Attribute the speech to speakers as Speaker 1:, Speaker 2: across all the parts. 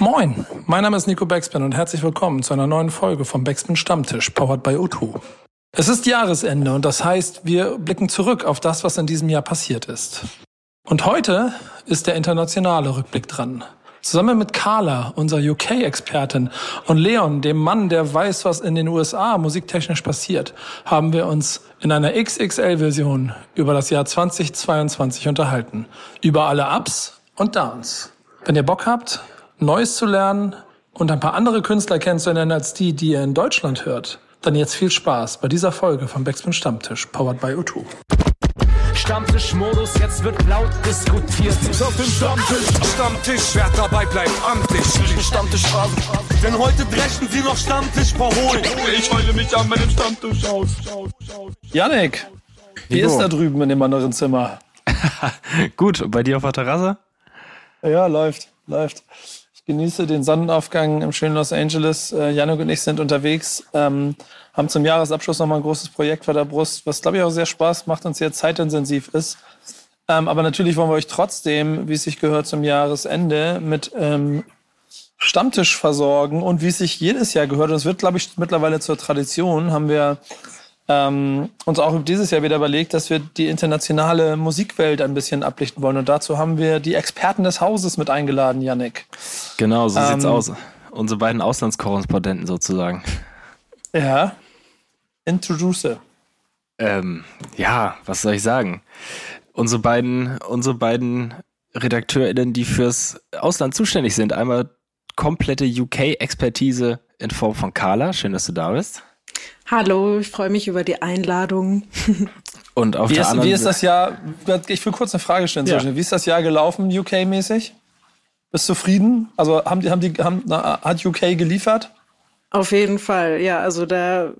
Speaker 1: Moin, mein Name ist Nico Backspin und herzlich willkommen zu einer neuen Folge vom Backspin Stammtisch, powered by O2. Es ist Jahresende und das heißt, wir blicken zurück auf das, was in diesem Jahr passiert ist. Und heute ist der internationale Rückblick dran. Zusammen mit Carla, unserer UK-Expertin, und Leon, dem Mann, der weiß, was in den USA musiktechnisch passiert, haben wir uns in einer XXL-Version über das Jahr 2022 unterhalten. Über alle Ups und Downs. Wenn ihr Bock habt, Neues zu lernen und ein paar andere Künstler kennenzulernen als die, die ihr in Deutschland hört, dann jetzt viel Spaß bei dieser Folge vom Backspin Stammtisch, powered by O2.
Speaker 2: Stammtischmodus, jetzt wird laut diskutiert.
Speaker 3: Ich auf dem Stammtisch, Stammtisch, wer dabei bleibt, amtlich. Stammtisch Phase. Denn heute brechen sie noch Stammtisch verholen. Ich heule mich an meinem Stammtisch aus.
Speaker 1: Janik, wie ist da drüben in dem anderen Zimmer?
Speaker 4: Gut, bei dir auf der Terrasse?
Speaker 1: Ja, läuft, läuft. Genieße den Sonnenaufgang im schönen Los Angeles. Äh, Janik und ich sind unterwegs, ähm, haben zum Jahresabschluss nochmal ein großes Projekt vor der Brust, was glaube ich auch sehr Spaß macht und sehr zeitintensiv ist. Ähm, aber natürlich wollen wir euch trotzdem, wie es sich gehört, zum Jahresende mit ähm, Stammtisch versorgen und wie es sich jedes Jahr gehört. Und es wird, glaube ich, mittlerweile zur Tradition, haben wir ähm, uns auch dieses Jahr wieder überlegt, dass wir die internationale Musikwelt ein bisschen ablichten wollen. Und dazu haben wir die Experten des Hauses mit eingeladen, Yannick.
Speaker 4: Genau, so sieht's
Speaker 1: Ähm,
Speaker 4: aus. Unsere beiden Auslandskorrespondenten sozusagen.
Speaker 1: Ja. Introduce.
Speaker 4: Ähm, ja, was soll ich sagen? Unsere beiden, unsere beiden RedakteurInnen, die fürs Ausland zuständig sind. Einmal komplette UK-Expertise in Form von Carla. Schön, dass du da bist.
Speaker 5: Hallo, ich freue mich über die Einladung.
Speaker 4: Und auf
Speaker 1: Wie
Speaker 4: der
Speaker 1: ist,
Speaker 4: anderen
Speaker 1: wie ist das Jahr, ich will kurz eine Frage stellen,
Speaker 4: Ja.
Speaker 1: wie ist das Jahr gelaufen, UK-mäßig? Bist du zufrieden? Also haben die, haben die, haben, na, hat UK geliefert?
Speaker 5: Auf jeden Fall, ja, also da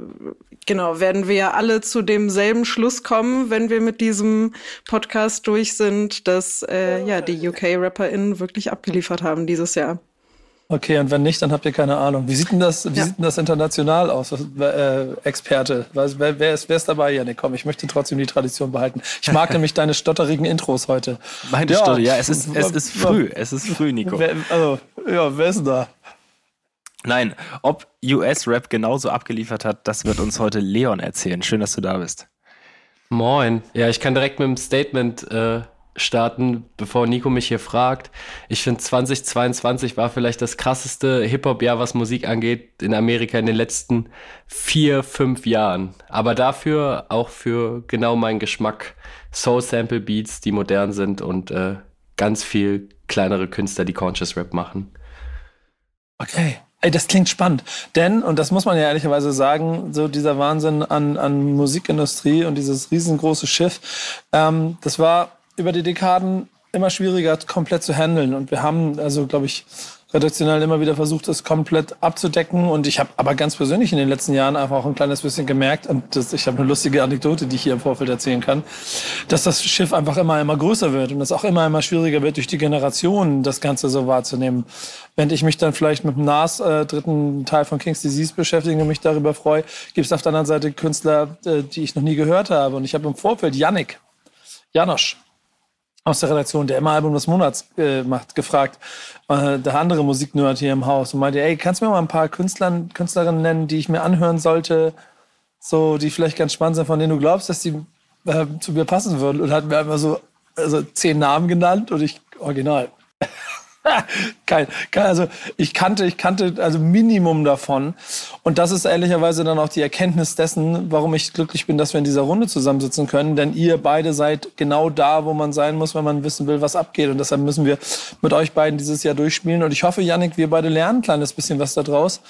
Speaker 5: genau werden wir ja alle zu demselben Schluss kommen, wenn wir mit diesem Podcast durch sind, dass äh, ja die UK-RapperInnen wirklich abgeliefert haben dieses Jahr.
Speaker 1: Okay, und wenn nicht, dann habt ihr keine Ahnung. Wie sieht denn das, wie
Speaker 5: Ja.
Speaker 1: sieht denn das international aus? Was, äh, Experte. Was, wer, wer, ist, wer ist dabei, Janik? Komm, ich möchte trotzdem die Tradition behalten. Ich mag nämlich deine stotterigen Intros heute.
Speaker 4: Meine
Speaker 1: Ja.
Speaker 4: Stunde. Ja, es ist, es ist früh. Es ist früh, Nico.
Speaker 1: Wer, also, ja, wer ist denn da?
Speaker 4: Nein, ob US-Rap genauso abgeliefert hat, das wird uns heute Leon erzählen. Schön, dass du da bist.
Speaker 2: Moin. Ja, ich kann direkt mit einem Statement äh, starten, bevor Nico mich hier fragt. Ich finde 2022 war vielleicht das krasseste Hip-Hop-Jahr, was Musik angeht, in Amerika in den letzten vier, fünf Jahren. Aber dafür auch für genau meinen Geschmack Soul-Sample-Beats, die modern sind und äh, ganz viel kleinere Künstler, die Conscious Rap machen.
Speaker 1: Okay. Ey, das klingt spannend. Denn, und das muss man ja ehrlicherweise sagen, so dieser Wahnsinn an, an Musikindustrie und dieses riesengroße Schiff, ähm, das war über die Dekaden immer schwieriger komplett zu handeln. Und wir haben, also glaube ich, redaktionell immer wieder versucht, das komplett abzudecken. Und ich habe aber ganz persönlich in den letzten Jahren einfach auch ein kleines bisschen gemerkt, und das, ich habe eine lustige Anekdote, die ich hier im Vorfeld erzählen kann, dass das Schiff einfach immer, immer größer wird und es auch immer, immer schwieriger wird, durch die Generationen das Ganze so wahrzunehmen. Wenn ich mich dann vielleicht mit dem Nas, äh, dritten Teil von King's Disease beschäftige und mich darüber freue, gibt es auf der anderen Seite Künstler, äh, die ich noch nie gehört habe. Und ich habe im Vorfeld Yannick, Janosch, aus der Redaktion, der immer Album des Monats äh, macht, gefragt, äh, der andere Musiknerd hier im Haus und meinte, ey, kannst du mir mal ein paar Künstlern, Künstlerinnen nennen, die ich mir anhören sollte, so, die vielleicht ganz spannend sind, von denen du glaubst, dass die äh, zu mir passen würden und hat mir einfach so also zehn Namen genannt und ich original. kein, kein, also ich kannte, ich kannte also Minimum davon. Und das ist ehrlicherweise dann auch die Erkenntnis dessen, warum ich glücklich bin, dass wir in dieser Runde zusammensitzen können. Denn ihr beide seid genau da, wo man sein muss, wenn man wissen will, was abgeht. Und deshalb müssen wir mit euch beiden dieses Jahr durchspielen. Und ich hoffe, Yannick, wir beide lernen ein kleines bisschen was da draus.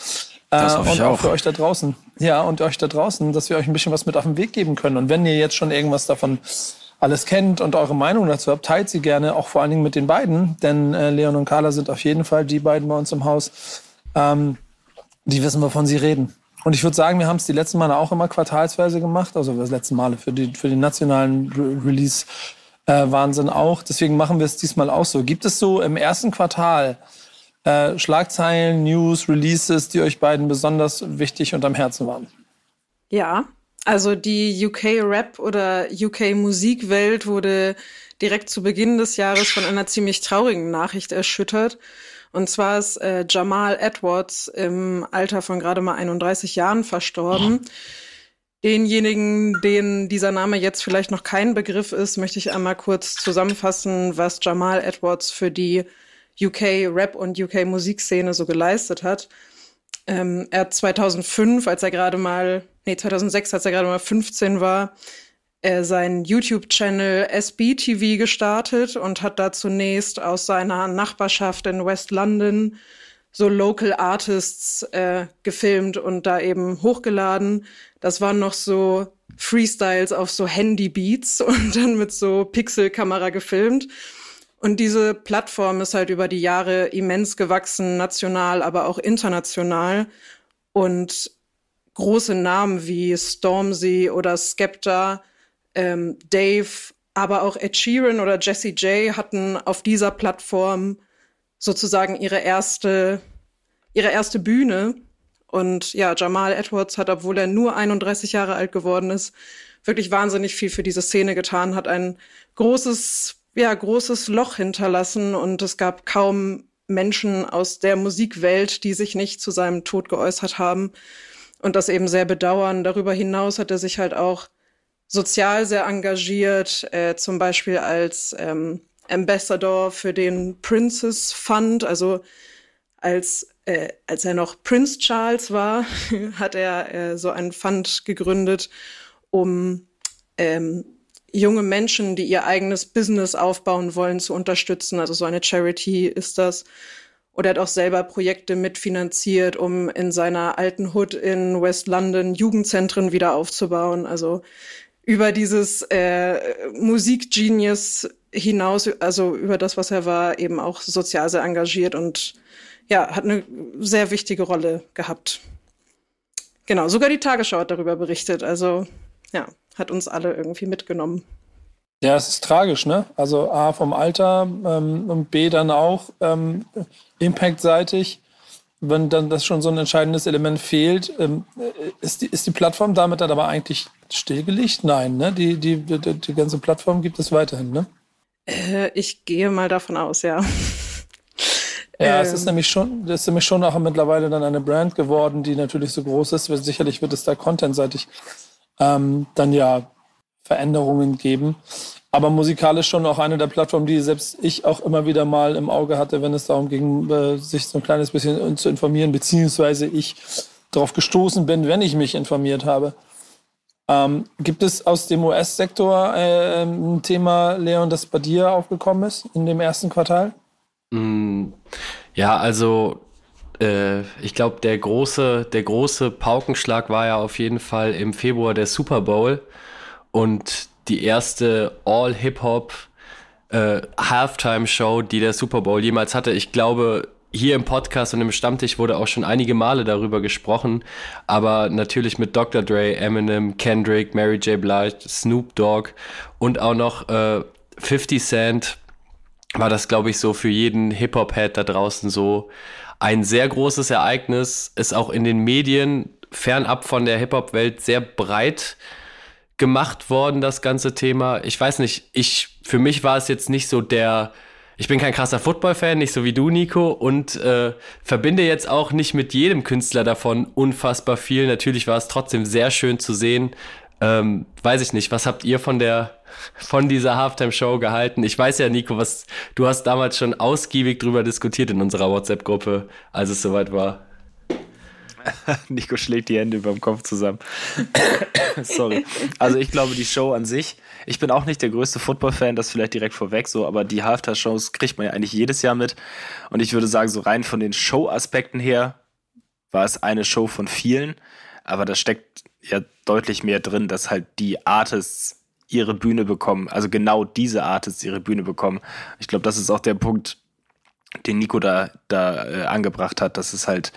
Speaker 4: Das
Speaker 1: Äh,
Speaker 4: hoffe ich
Speaker 1: und auch
Speaker 4: auch.
Speaker 1: für euch da draußen. Ja, und euch da draußen, dass wir euch ein bisschen was mit auf den Weg geben können. Und wenn ihr jetzt schon irgendwas davon alles kennt und eure Meinung dazu habt, teilt sie gerne auch vor allen Dingen mit den beiden, denn äh, Leon und Carla sind auf jeden Fall die beiden bei uns im Haus, ähm, die wissen, wovon sie reden. Und ich würde sagen, wir haben es die letzten Male auch immer quartalsweise gemacht, also das letzten Male für, die, für den nationalen Re Release äh, Wahnsinn auch. Deswegen machen wir es diesmal auch so. Gibt es so im ersten Quartal äh, Schlagzeilen, News, Releases, die euch beiden besonders wichtig und am Herzen waren?
Speaker 5: Ja, also die UK-Rap oder UK-Musikwelt wurde direkt zu Beginn des Jahres von einer ziemlich traurigen Nachricht erschüttert. Und zwar ist äh, Jamal Edwards im Alter von gerade mal 31 Jahren verstorben. Denjenigen, denen dieser Name jetzt vielleicht noch kein Begriff ist, möchte ich einmal kurz zusammenfassen, was Jamal Edwards für die UK Rap und UK Musikszene so geleistet hat. Ähm, er hat 2005, als er gerade mal, nee, 2006, als er gerade mal 15 war, äh, seinen YouTube-Channel SBTV gestartet und hat da zunächst aus seiner Nachbarschaft in West London so Local Artists äh, gefilmt und da eben hochgeladen. Das waren noch so Freestyles auf so Handy-Beats und dann mit so Pixelkamera gefilmt. Und diese Plattform ist halt über die Jahre immens gewachsen, national, aber auch international. Und große Namen wie Stormzy oder Skepta, ähm, Dave, aber auch Ed Sheeran oder Jesse J hatten auf dieser Plattform sozusagen ihre erste, ihre erste Bühne. Und ja, Jamal Edwards hat, obwohl er nur 31 Jahre alt geworden ist, wirklich wahnsinnig viel für diese Szene getan, hat ein großes, ja, großes Loch hinterlassen und es gab kaum Menschen aus der Musikwelt, die sich nicht zu seinem Tod geäußert haben und das eben sehr bedauern. Darüber hinaus hat er sich halt auch sozial sehr engagiert, äh, zum Beispiel als ähm, Ambassador für den Princess Fund, also als äh, als er noch Prince Charles war, hat er äh, so einen Fund gegründet, um ähm, junge Menschen, die ihr eigenes Business aufbauen wollen, zu unterstützen. Also so eine Charity ist das. Oder er hat auch selber Projekte mitfinanziert, um in seiner alten Hood in West London Jugendzentren wieder aufzubauen. Also über dieses äh, Musikgenius hinaus, also über das, was er war, eben auch sozial sehr engagiert und ja, hat eine sehr wichtige Rolle gehabt. Genau, sogar die Tagesschau hat darüber berichtet. Also ja, hat uns alle irgendwie mitgenommen.
Speaker 1: Ja, es ist tragisch, ne? Also A vom Alter ähm, und B dann auch ähm, impactseitig. Wenn dann das schon so ein entscheidendes Element fehlt, ähm, ist, die, ist die Plattform damit dann aber eigentlich stillgelegt? Nein, ne? Die, die, die, die ganze Plattform gibt es weiterhin, ne?
Speaker 5: Äh, ich gehe mal davon aus, ja.
Speaker 1: Ja, es ist ähm. nämlich schon, das ist nämlich schon auch mittlerweile dann eine Brand geworden, die natürlich so groß ist. Sicherlich wird es da contentseitig ähm, dann ja Veränderungen geben. Aber musikalisch schon auch eine der Plattformen, die selbst ich auch immer wieder mal im Auge hatte, wenn es darum ging, äh, sich so ein kleines bisschen zu informieren, beziehungsweise ich darauf gestoßen bin, wenn ich mich informiert habe. Ähm, gibt es aus dem US-Sektor äh, ein Thema, Leon, das bei dir aufgekommen ist in dem ersten Quartal?
Speaker 2: Mm, ja, also äh, ich glaube, der große, der große Paukenschlag war ja auf jeden Fall im Februar der Super Bowl und die erste All-Hip-Hop äh, Halftime-Show, die der Super Bowl jemals hatte. Ich glaube, hier im Podcast und im Stammtisch wurde auch schon einige Male darüber gesprochen, aber natürlich mit Dr. Dre, Eminem, Kendrick, Mary J. Blige, Snoop Dogg und auch noch äh, 50 Cent war das, glaube ich, so für jeden Hip-Hop-Head da draußen so ein sehr großes Ereignis, ist auch in den Medien fernab von der Hip-Hop-Welt sehr breit gemacht worden, das ganze Thema. Ich weiß nicht, ich, für mich war es jetzt nicht so der ich bin kein krasser Football-Fan, nicht so wie du, Nico, und äh, verbinde jetzt auch nicht mit jedem Künstler davon unfassbar viel. Natürlich war es trotzdem sehr schön zu sehen. Ähm, weiß ich nicht, was habt ihr von der von dieser Halftime-Show gehalten? Ich weiß ja, Nico, was du hast damals schon ausgiebig drüber diskutiert in unserer WhatsApp-Gruppe, als es soweit war.
Speaker 4: Nico schlägt die Hände über dem Kopf zusammen. Sorry. Also ich glaube, die Show an sich, ich bin auch nicht der größte Football-Fan, das vielleicht direkt vorweg so, aber die Halftime-Shows kriegt man ja eigentlich jedes Jahr mit. Und ich würde sagen, so rein von den Show-Aspekten her war es eine Show von vielen, aber da steckt ja deutlich mehr drin, dass halt die Artists ihre Bühne bekommen, also genau diese Artists ihre Bühne bekommen. Ich glaube, das ist auch der Punkt, den Nico da, da äh, angebracht hat, dass es halt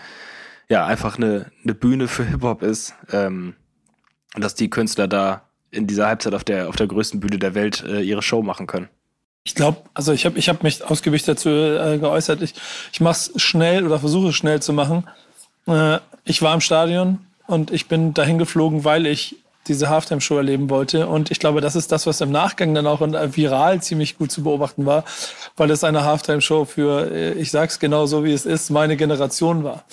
Speaker 4: ja einfach eine, eine Bühne für Hip-Hop ist. Ähm, dass die Künstler da in dieser Halbzeit auf der, auf der größten Bühne der Welt äh, ihre Show machen können.
Speaker 1: Ich glaube, also ich habe ich hab mich ausgiebig dazu äh, geäußert. Ich, ich mache es schnell oder versuche es schnell zu machen. Äh, ich war im Stadion und ich bin dahin geflogen, weil ich diese Halftime-Show erleben wollte. Und ich glaube, das ist das, was im Nachgang dann auch viral ziemlich gut zu beobachten war, weil es eine Halftime-Show für, äh, ich sag's genau so, wie es ist, meine Generation war.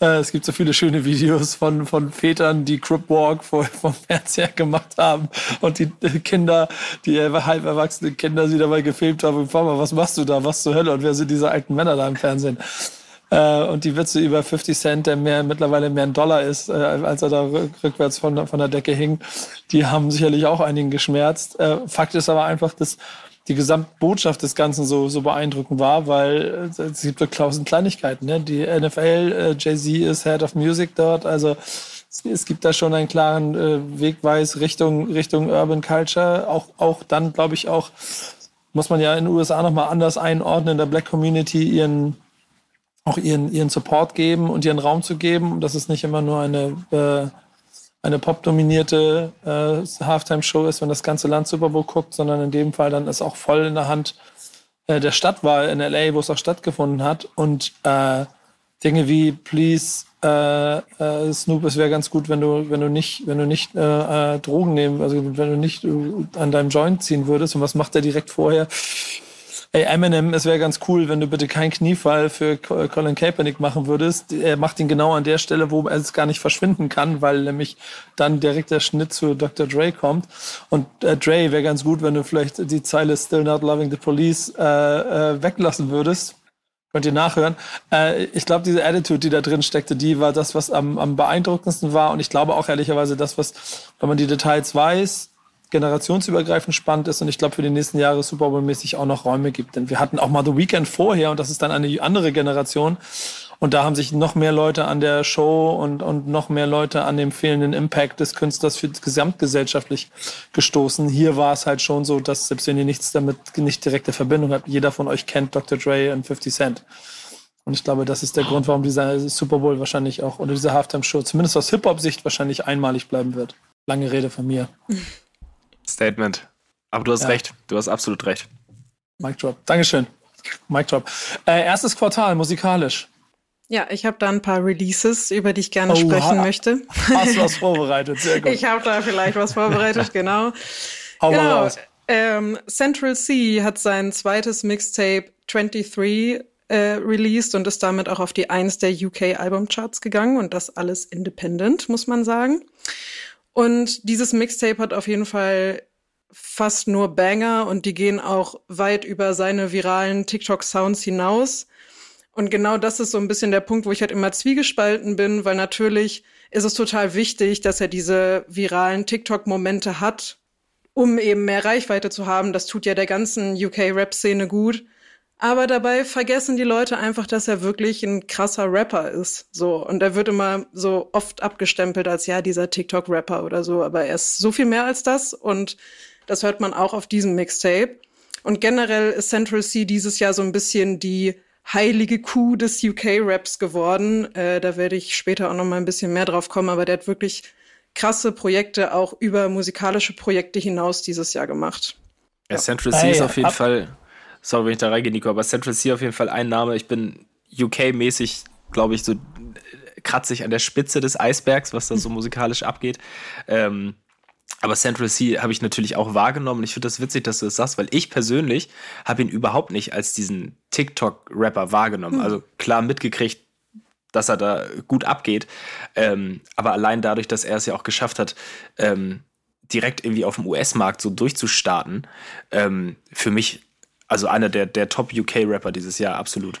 Speaker 1: Äh, es gibt so viele schöne Videos von, von Vätern, die Crip Walk vom Fernseher gemacht haben und die Kinder, die halb erwachsenen Kinder, sie dabei gefilmt haben. Papa, was machst du da? Was zur Hölle? Und wer sind diese alten Männer da im Fernsehen? Äh, und die Witze über 50 Cent, der mehr, mittlerweile mehr ein Dollar ist, äh, als er da rückwärts von, von der Decke hing, die haben sicherlich auch einigen geschmerzt. Äh, Fakt ist aber einfach, dass die Gesamtbotschaft des Ganzen so, so beeindruckend war, weil äh, es gibt wirklich tausend Kleinigkeiten. Ne? Die NFL, äh, Jay-Z ist Head of Music dort, also es gibt da schon einen klaren äh, Wegweis Richtung, Richtung Urban Culture. Auch, auch dann, glaube ich, auch, muss man ja in den USA nochmal anders einordnen, der Black Community ihren, auch ihren, ihren Support geben und ihren Raum zu geben. Dass es nicht immer nur eine, äh, eine pop-dominierte äh, Halftime-Show ist, wenn das ganze Land Super Bowl guckt, sondern in dem Fall dann ist auch voll in der Hand äh, der Stadt war in LA, wo es auch stattgefunden hat. Und äh, Dinge wie Please äh, äh, Snoop, es wäre ganz gut, wenn du, wenn du nicht, wenn du nicht äh, äh, Drogen nehmen, also wenn du nicht äh, an deinem Joint ziehen würdest. Und was macht er direkt vorher? Ey, Eminem, es wäre ganz cool, wenn du bitte keinen Kniefall für Colin Kaepernick machen würdest. Er macht ihn genau an der Stelle, wo er es gar nicht verschwinden kann, weil nämlich dann direkt der Schnitt zu Dr. Dre kommt. Und äh, Dre wäre ganz gut, wenn du vielleicht die Zeile Still Not Loving the Police äh, äh, weglassen würdest Könnt ihr nachhören. Äh, ich glaube, diese Attitude, die da drin steckte, die war das, was am, am beeindruckendsten war. Und ich glaube auch ehrlicherweise das, was, wenn man die Details weiß, generationsübergreifend spannend ist und ich glaube für die nächsten Jahre Super Bowl-mäßig auch noch Räume gibt. Denn wir hatten auch mal The Weekend vorher und das ist dann eine andere Generation. Und da haben sich noch mehr Leute an der Show und, und noch mehr Leute an dem fehlenden Impact des Künstlers für gesamtgesellschaftlich gestoßen. Hier war es halt schon so, dass selbst wenn ihr nichts damit, nicht direkte Verbindung habt, jeder von euch kennt Dr. Dre und 50 Cent. Und ich glaube, das ist der Grund, warum dieser Super Bowl wahrscheinlich auch oder diese Halftime-Show zumindest aus Hip-Hop-Sicht wahrscheinlich einmalig bleiben wird. Lange Rede von mir.
Speaker 4: Statement. Aber du hast ja. recht. Du hast absolut recht.
Speaker 1: Mic Drop. Dankeschön. Mic Drop. Äh, erstes Quartal musikalisch.
Speaker 5: Ja, ich habe da ein paar Releases, über die ich gerne oh, sprechen möchte.
Speaker 1: Hast du was vorbereitet? Sehr gut.
Speaker 5: Ich habe da vielleicht was vorbereitet, genau. Hau genau. mal raus. Ähm, Central C hat sein zweites Mixtape 23 äh, released und ist damit auch auf die Eins der UK Albumcharts gegangen und das alles independent, muss man sagen. Und dieses Mixtape hat auf jeden Fall fast nur Banger und die gehen auch weit über seine viralen TikTok-Sounds hinaus. Und genau das ist so ein bisschen der Punkt, wo ich halt immer zwiegespalten bin, weil natürlich ist es total wichtig, dass er diese viralen TikTok-Momente hat, um eben mehr Reichweite zu haben. Das tut ja der ganzen UK-Rap-Szene gut. Aber dabei vergessen die Leute einfach, dass er wirklich ein krasser Rapper ist. So. Und er wird immer so oft abgestempelt als ja, dieser TikTok-Rapper oder so. Aber er ist so viel mehr als das. Und das hört man auch auf diesem Mixtape. Und generell ist Central C dieses Jahr so ein bisschen die heilige Kuh des UK-Raps geworden. Äh, da werde ich später auch noch mal ein bisschen mehr drauf kommen, aber der hat wirklich krasse Projekte auch über musikalische Projekte hinaus dieses Jahr gemacht.
Speaker 4: Ja, Central C ist auf jeden Fall, sorry, wenn ich da reingehe, Nico, aber Central C auf jeden Fall ein Name. Ich bin UK-mäßig, glaube ich, so kratzig an der Spitze des Eisbergs, was da so musikalisch abgeht. Ähm, aber Central C habe ich natürlich auch wahrgenommen. Ich finde das witzig, dass du das sagst, weil ich persönlich habe ihn überhaupt nicht als diesen TikTok-Rapper wahrgenommen. Hm. Also klar mitgekriegt, dass er da gut abgeht. Ähm, aber allein dadurch, dass er es ja auch geschafft hat, ähm, direkt irgendwie auf dem US-Markt so durchzustarten, ähm, für mich also einer der, der Top-UK-Rapper dieses Jahr, absolut.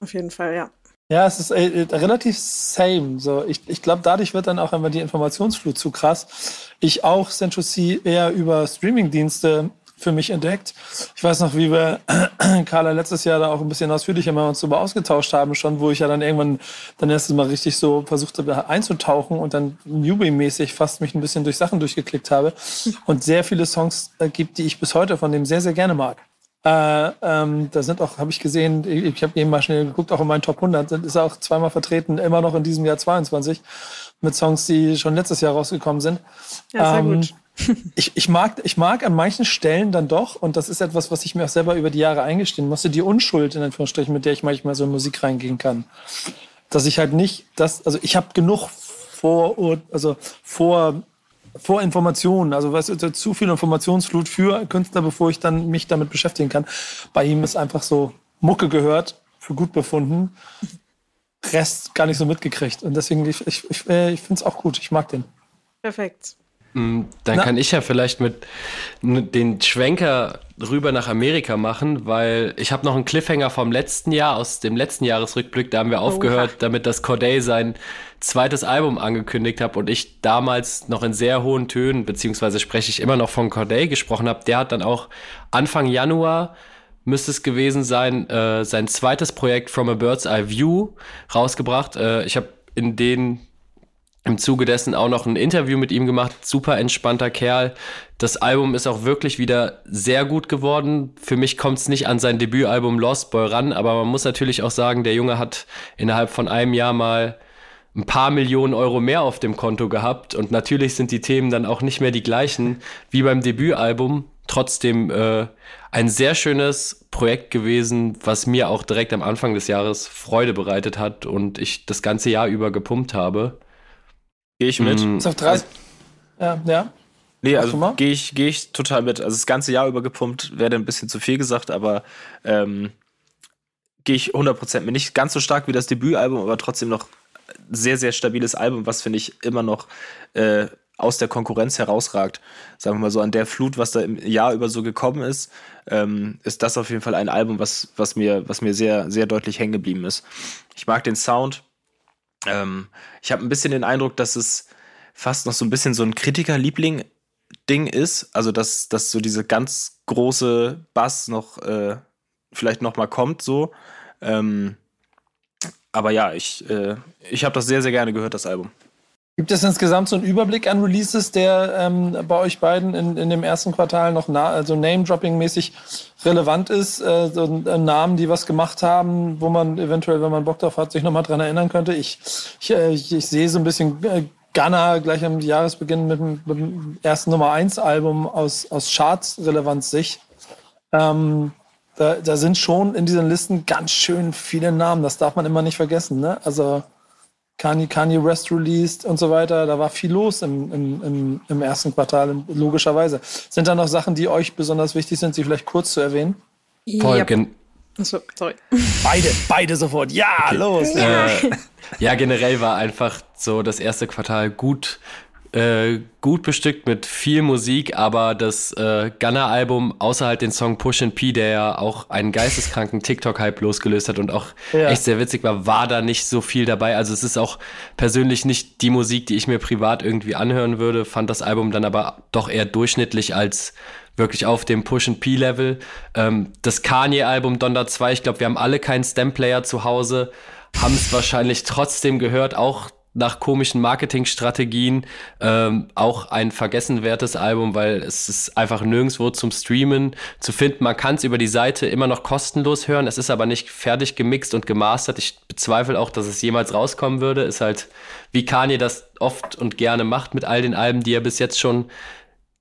Speaker 5: Auf jeden Fall, ja.
Speaker 1: Ja, es ist äh, relativ same. So, ich, ich glaube, dadurch wird dann auch immer die Informationsflut zu krass. Ich auch Central C eher über Streamingdienste für mich entdeckt. Ich weiß noch, wie wir Carla letztes Jahr da auch ein bisschen ausführlicher mal uns darüber ausgetauscht haben, schon, wo ich ja dann irgendwann dann erstes Mal richtig so versucht habe einzutauchen und dann Newbie-mäßig fast mich ein bisschen durch Sachen durchgeklickt habe und sehr viele Songs äh, gibt, die ich bis heute von dem sehr, sehr gerne mag. Äh, ähm, da sind auch, habe ich gesehen, ich, ich habe eben mal schnell geguckt, auch in meinen Top 100, sind, ist er auch zweimal vertreten, immer noch in diesem Jahr 22, mit Songs, die schon letztes Jahr rausgekommen sind.
Speaker 5: Ja, sehr ähm, gut.
Speaker 1: ich, ich, mag, ich mag an manchen Stellen dann doch, und das ist etwas, was ich mir auch selber über die Jahre eingestehen musste, die Unschuld, in Anführungsstrichen, mit der ich manchmal so in Musik reingehen kann. Dass ich halt nicht, das, also ich habe genug vor, also vor vor Informationen. Also was ist zu viel Informationsflut für Künstler, bevor ich dann mich damit beschäftigen kann. Bei ihm ist einfach so Mucke gehört, für gut befunden. Rest gar nicht so mitgekriegt. Und deswegen, ich, ich, ich, äh, ich finde es auch gut. Ich mag den.
Speaker 5: Perfekt.
Speaker 2: Mm, dann Na? kann ich ja vielleicht mit den Schwenker rüber nach Amerika machen, weil ich habe noch einen Cliffhanger vom letzten Jahr, aus dem letzten Jahresrückblick, da haben wir aufgehört, damit das Corday sein zweites Album angekündigt hat und ich damals noch in sehr hohen Tönen, beziehungsweise spreche ich immer noch von Corday gesprochen habe. Der hat dann auch Anfang Januar müsste es gewesen sein, äh, sein zweites Projekt From a Bird's Eye View rausgebracht. Äh, ich habe in den im Zuge dessen auch noch ein Interview mit ihm gemacht. Super entspannter Kerl. Das Album ist auch wirklich wieder sehr gut geworden. Für mich kommt es nicht an sein Debütalbum Lost Boy ran, aber man muss natürlich auch sagen, der Junge hat innerhalb von einem Jahr mal ein paar Millionen Euro mehr auf dem Konto gehabt und natürlich sind die Themen dann auch nicht mehr die gleichen wie beim Debütalbum. Trotzdem äh, ein sehr schönes Projekt gewesen, was mir auch direkt am Anfang des Jahres Freude bereitet hat und ich das ganze Jahr über gepumpt habe.
Speaker 4: Gehe ich mit.
Speaker 1: Mhm. Ist auf drei. Ja, ja.
Speaker 4: Nee, also gehe ich, geh ich total mit. Also das ganze Jahr über gepumpt, wäre ein bisschen zu viel gesagt, aber ähm, gehe ich 100% mit. Nicht ganz so stark wie das Debütalbum, aber trotzdem noch sehr, sehr stabiles Album, was finde ich immer noch äh, aus der Konkurrenz herausragt. Sagen wir mal so, an der Flut, was da im Jahr über so gekommen ist, ähm, ist das auf jeden Fall ein Album, was, was, mir, was mir sehr, sehr deutlich hängen geblieben ist. Ich mag den Sound, ähm, ich habe ein bisschen den Eindruck, dass es fast noch so ein bisschen so ein Kritikerliebling-Ding ist. Also, dass, dass so diese ganz große Bass noch äh, vielleicht noch mal kommt, so. Ähm, aber ja, ich, äh, ich habe das sehr, sehr gerne gehört, das Album.
Speaker 1: Gibt es insgesamt so einen Überblick an Releases, der ähm, bei euch beiden in, in dem ersten Quartal noch also Name-Dropping-mäßig relevant ist? Äh, so äh, Namen, die was gemacht haben, wo man eventuell, wenn man Bock drauf hat, sich nochmal dran erinnern könnte? Ich, ich, äh, ich, ich sehe so ein bisschen äh, Ghana gleich am Jahresbeginn mit dem, mit dem ersten Nummer 1 Album aus, aus Charts-Relevanz-Sicht. Ähm, da, da sind schon in diesen Listen ganz schön viele Namen. Das darf man immer nicht vergessen. Ne? Also Kanye, Kanye West released und so weiter. Da war viel los im, im, im, im ersten Quartal, logischerweise. Sind da noch Sachen, die euch besonders wichtig sind, sie vielleicht kurz zu erwähnen?
Speaker 2: Gen
Speaker 5: Achso, sorry.
Speaker 1: Beide, beide sofort. Ja, okay. los.
Speaker 2: Ja. Äh, ja, generell war einfach so das erste Quartal gut äh, gut bestückt mit viel Musik, aber das äh, Gunner-Album, außer halt den Song Push and P, der ja auch einen geisteskranken TikTok-Hype losgelöst hat und auch ja. echt sehr witzig war, war da nicht so viel dabei. Also es ist auch persönlich nicht die Musik, die ich mir privat irgendwie anhören würde, fand das Album dann aber doch eher durchschnittlich als wirklich auf dem Push and P-Level. Ähm, das Kanye-Album Donda 2, ich glaube, wir haben alle keinen Stem-Player zu Hause, haben es wahrscheinlich trotzdem gehört, auch nach komischen Marketingstrategien ähm, auch ein vergessenwertes Album, weil es ist einfach nirgendwo zum Streamen zu finden. Man kann es über die Seite immer noch kostenlos hören. Es ist aber nicht fertig gemixt und gemastert. Ich bezweifle auch, dass es jemals rauskommen würde. Ist halt, wie Kanye das oft und gerne macht mit all den Alben, die er bis jetzt schon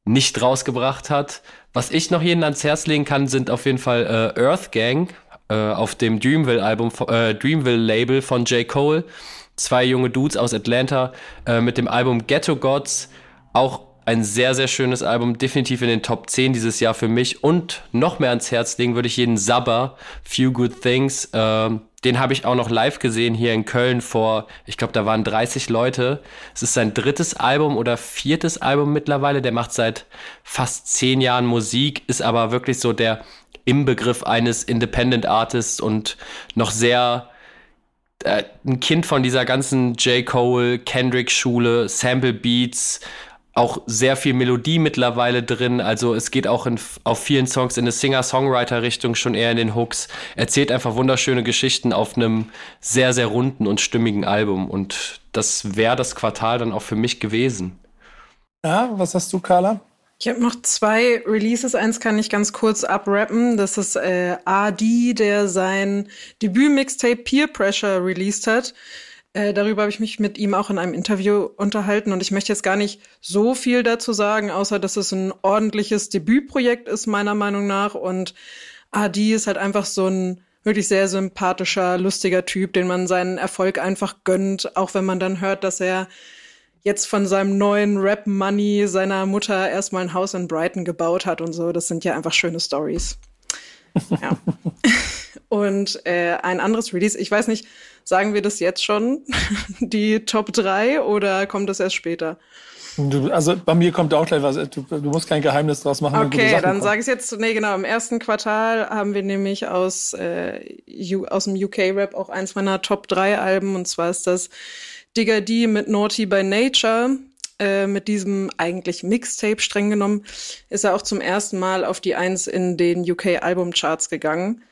Speaker 2: nicht rausgebracht hat. Was ich noch jedem ans Herz legen kann, sind auf jeden Fall äh, Earth Gang äh, auf dem Dreamville-Album, äh, Dreamville-Label von J. Cole zwei junge Dudes aus Atlanta äh, mit dem Album Ghetto Gods. Auch ein sehr, sehr schönes Album, definitiv in den Top 10 dieses Jahr für mich. Und noch mehr ans Herz legen würde ich jeden Sabber, Few Good Things. Äh, den habe ich auch noch live gesehen hier in Köln vor, ich glaube, da waren 30 Leute. Es ist sein drittes Album oder viertes Album mittlerweile. Der macht seit fast zehn Jahren Musik, ist aber wirklich so der Inbegriff eines Independent Artists und noch sehr äh, ein Kind von dieser ganzen J. Cole, Kendrick-Schule, Sample Beats, auch sehr viel Melodie mittlerweile drin. Also es geht auch in, auf vielen Songs in eine Singer-Songwriter-Richtung, schon eher in den Hooks. Erzählt einfach wunderschöne Geschichten auf einem sehr, sehr runden und stimmigen Album. Und das wäre das Quartal dann auch für mich gewesen.
Speaker 1: Ja, was hast du, Carla?
Speaker 5: Ich habe noch zwei Releases. Eins kann ich ganz kurz abrappen. Das ist äh, AD, der sein Debüt-Mixtape Peer Pressure released hat. Äh, darüber habe ich mich mit ihm auch in einem Interview unterhalten und ich möchte jetzt gar nicht so viel dazu sagen, außer dass es ein ordentliches Debütprojekt ist, meiner Meinung nach. Und AD ist halt einfach so ein wirklich sehr sympathischer, lustiger Typ, den man seinen Erfolg einfach gönnt, auch wenn man dann hört, dass er jetzt von seinem neuen Rap-Money seiner Mutter erstmal ein Haus in Brighton gebaut hat und so. Das sind ja einfach schöne Stories. Ja. und äh, ein anderes Release, ich weiß nicht, sagen wir das jetzt schon, die Top 3 oder kommt das erst später?
Speaker 1: Du, also bei mir kommt auch gleich was. Du, du musst kein Geheimnis draus machen.
Speaker 5: Okay, dann sage ich jetzt. Nee, genau. Im ersten Quartal haben wir nämlich aus, äh, aus dem UK-Rap auch eins meiner Top 3 Alben. Und zwar ist das Digger D mit Naughty by Nature. Äh, mit diesem eigentlich Mixtape streng genommen, ist er auch zum ersten Mal auf die Eins in den UK-Albumcharts gegangen.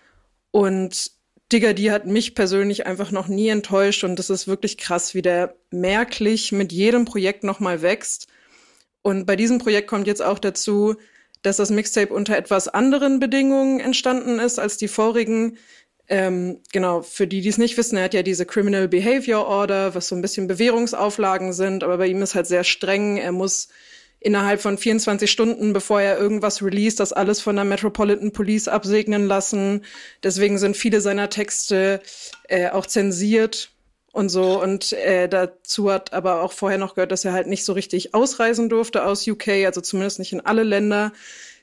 Speaker 5: Und Digger, die hat mich persönlich einfach noch nie enttäuscht und das ist wirklich krass, wie der merklich mit jedem Projekt nochmal wächst. Und bei diesem Projekt kommt jetzt auch dazu, dass das Mixtape unter etwas anderen Bedingungen entstanden ist als die vorigen. Ähm, genau, für die, die es nicht wissen, er hat ja diese Criminal Behavior Order, was so ein bisschen Bewährungsauflagen sind, aber bei ihm ist halt sehr streng. Er muss innerhalb von 24 Stunden, bevor er irgendwas released, das alles von der Metropolitan Police absegnen lassen. Deswegen sind viele seiner Texte äh, auch zensiert und so. Und äh, dazu hat aber auch vorher noch gehört, dass er halt nicht so richtig ausreisen durfte aus UK, also zumindest nicht in alle Länder.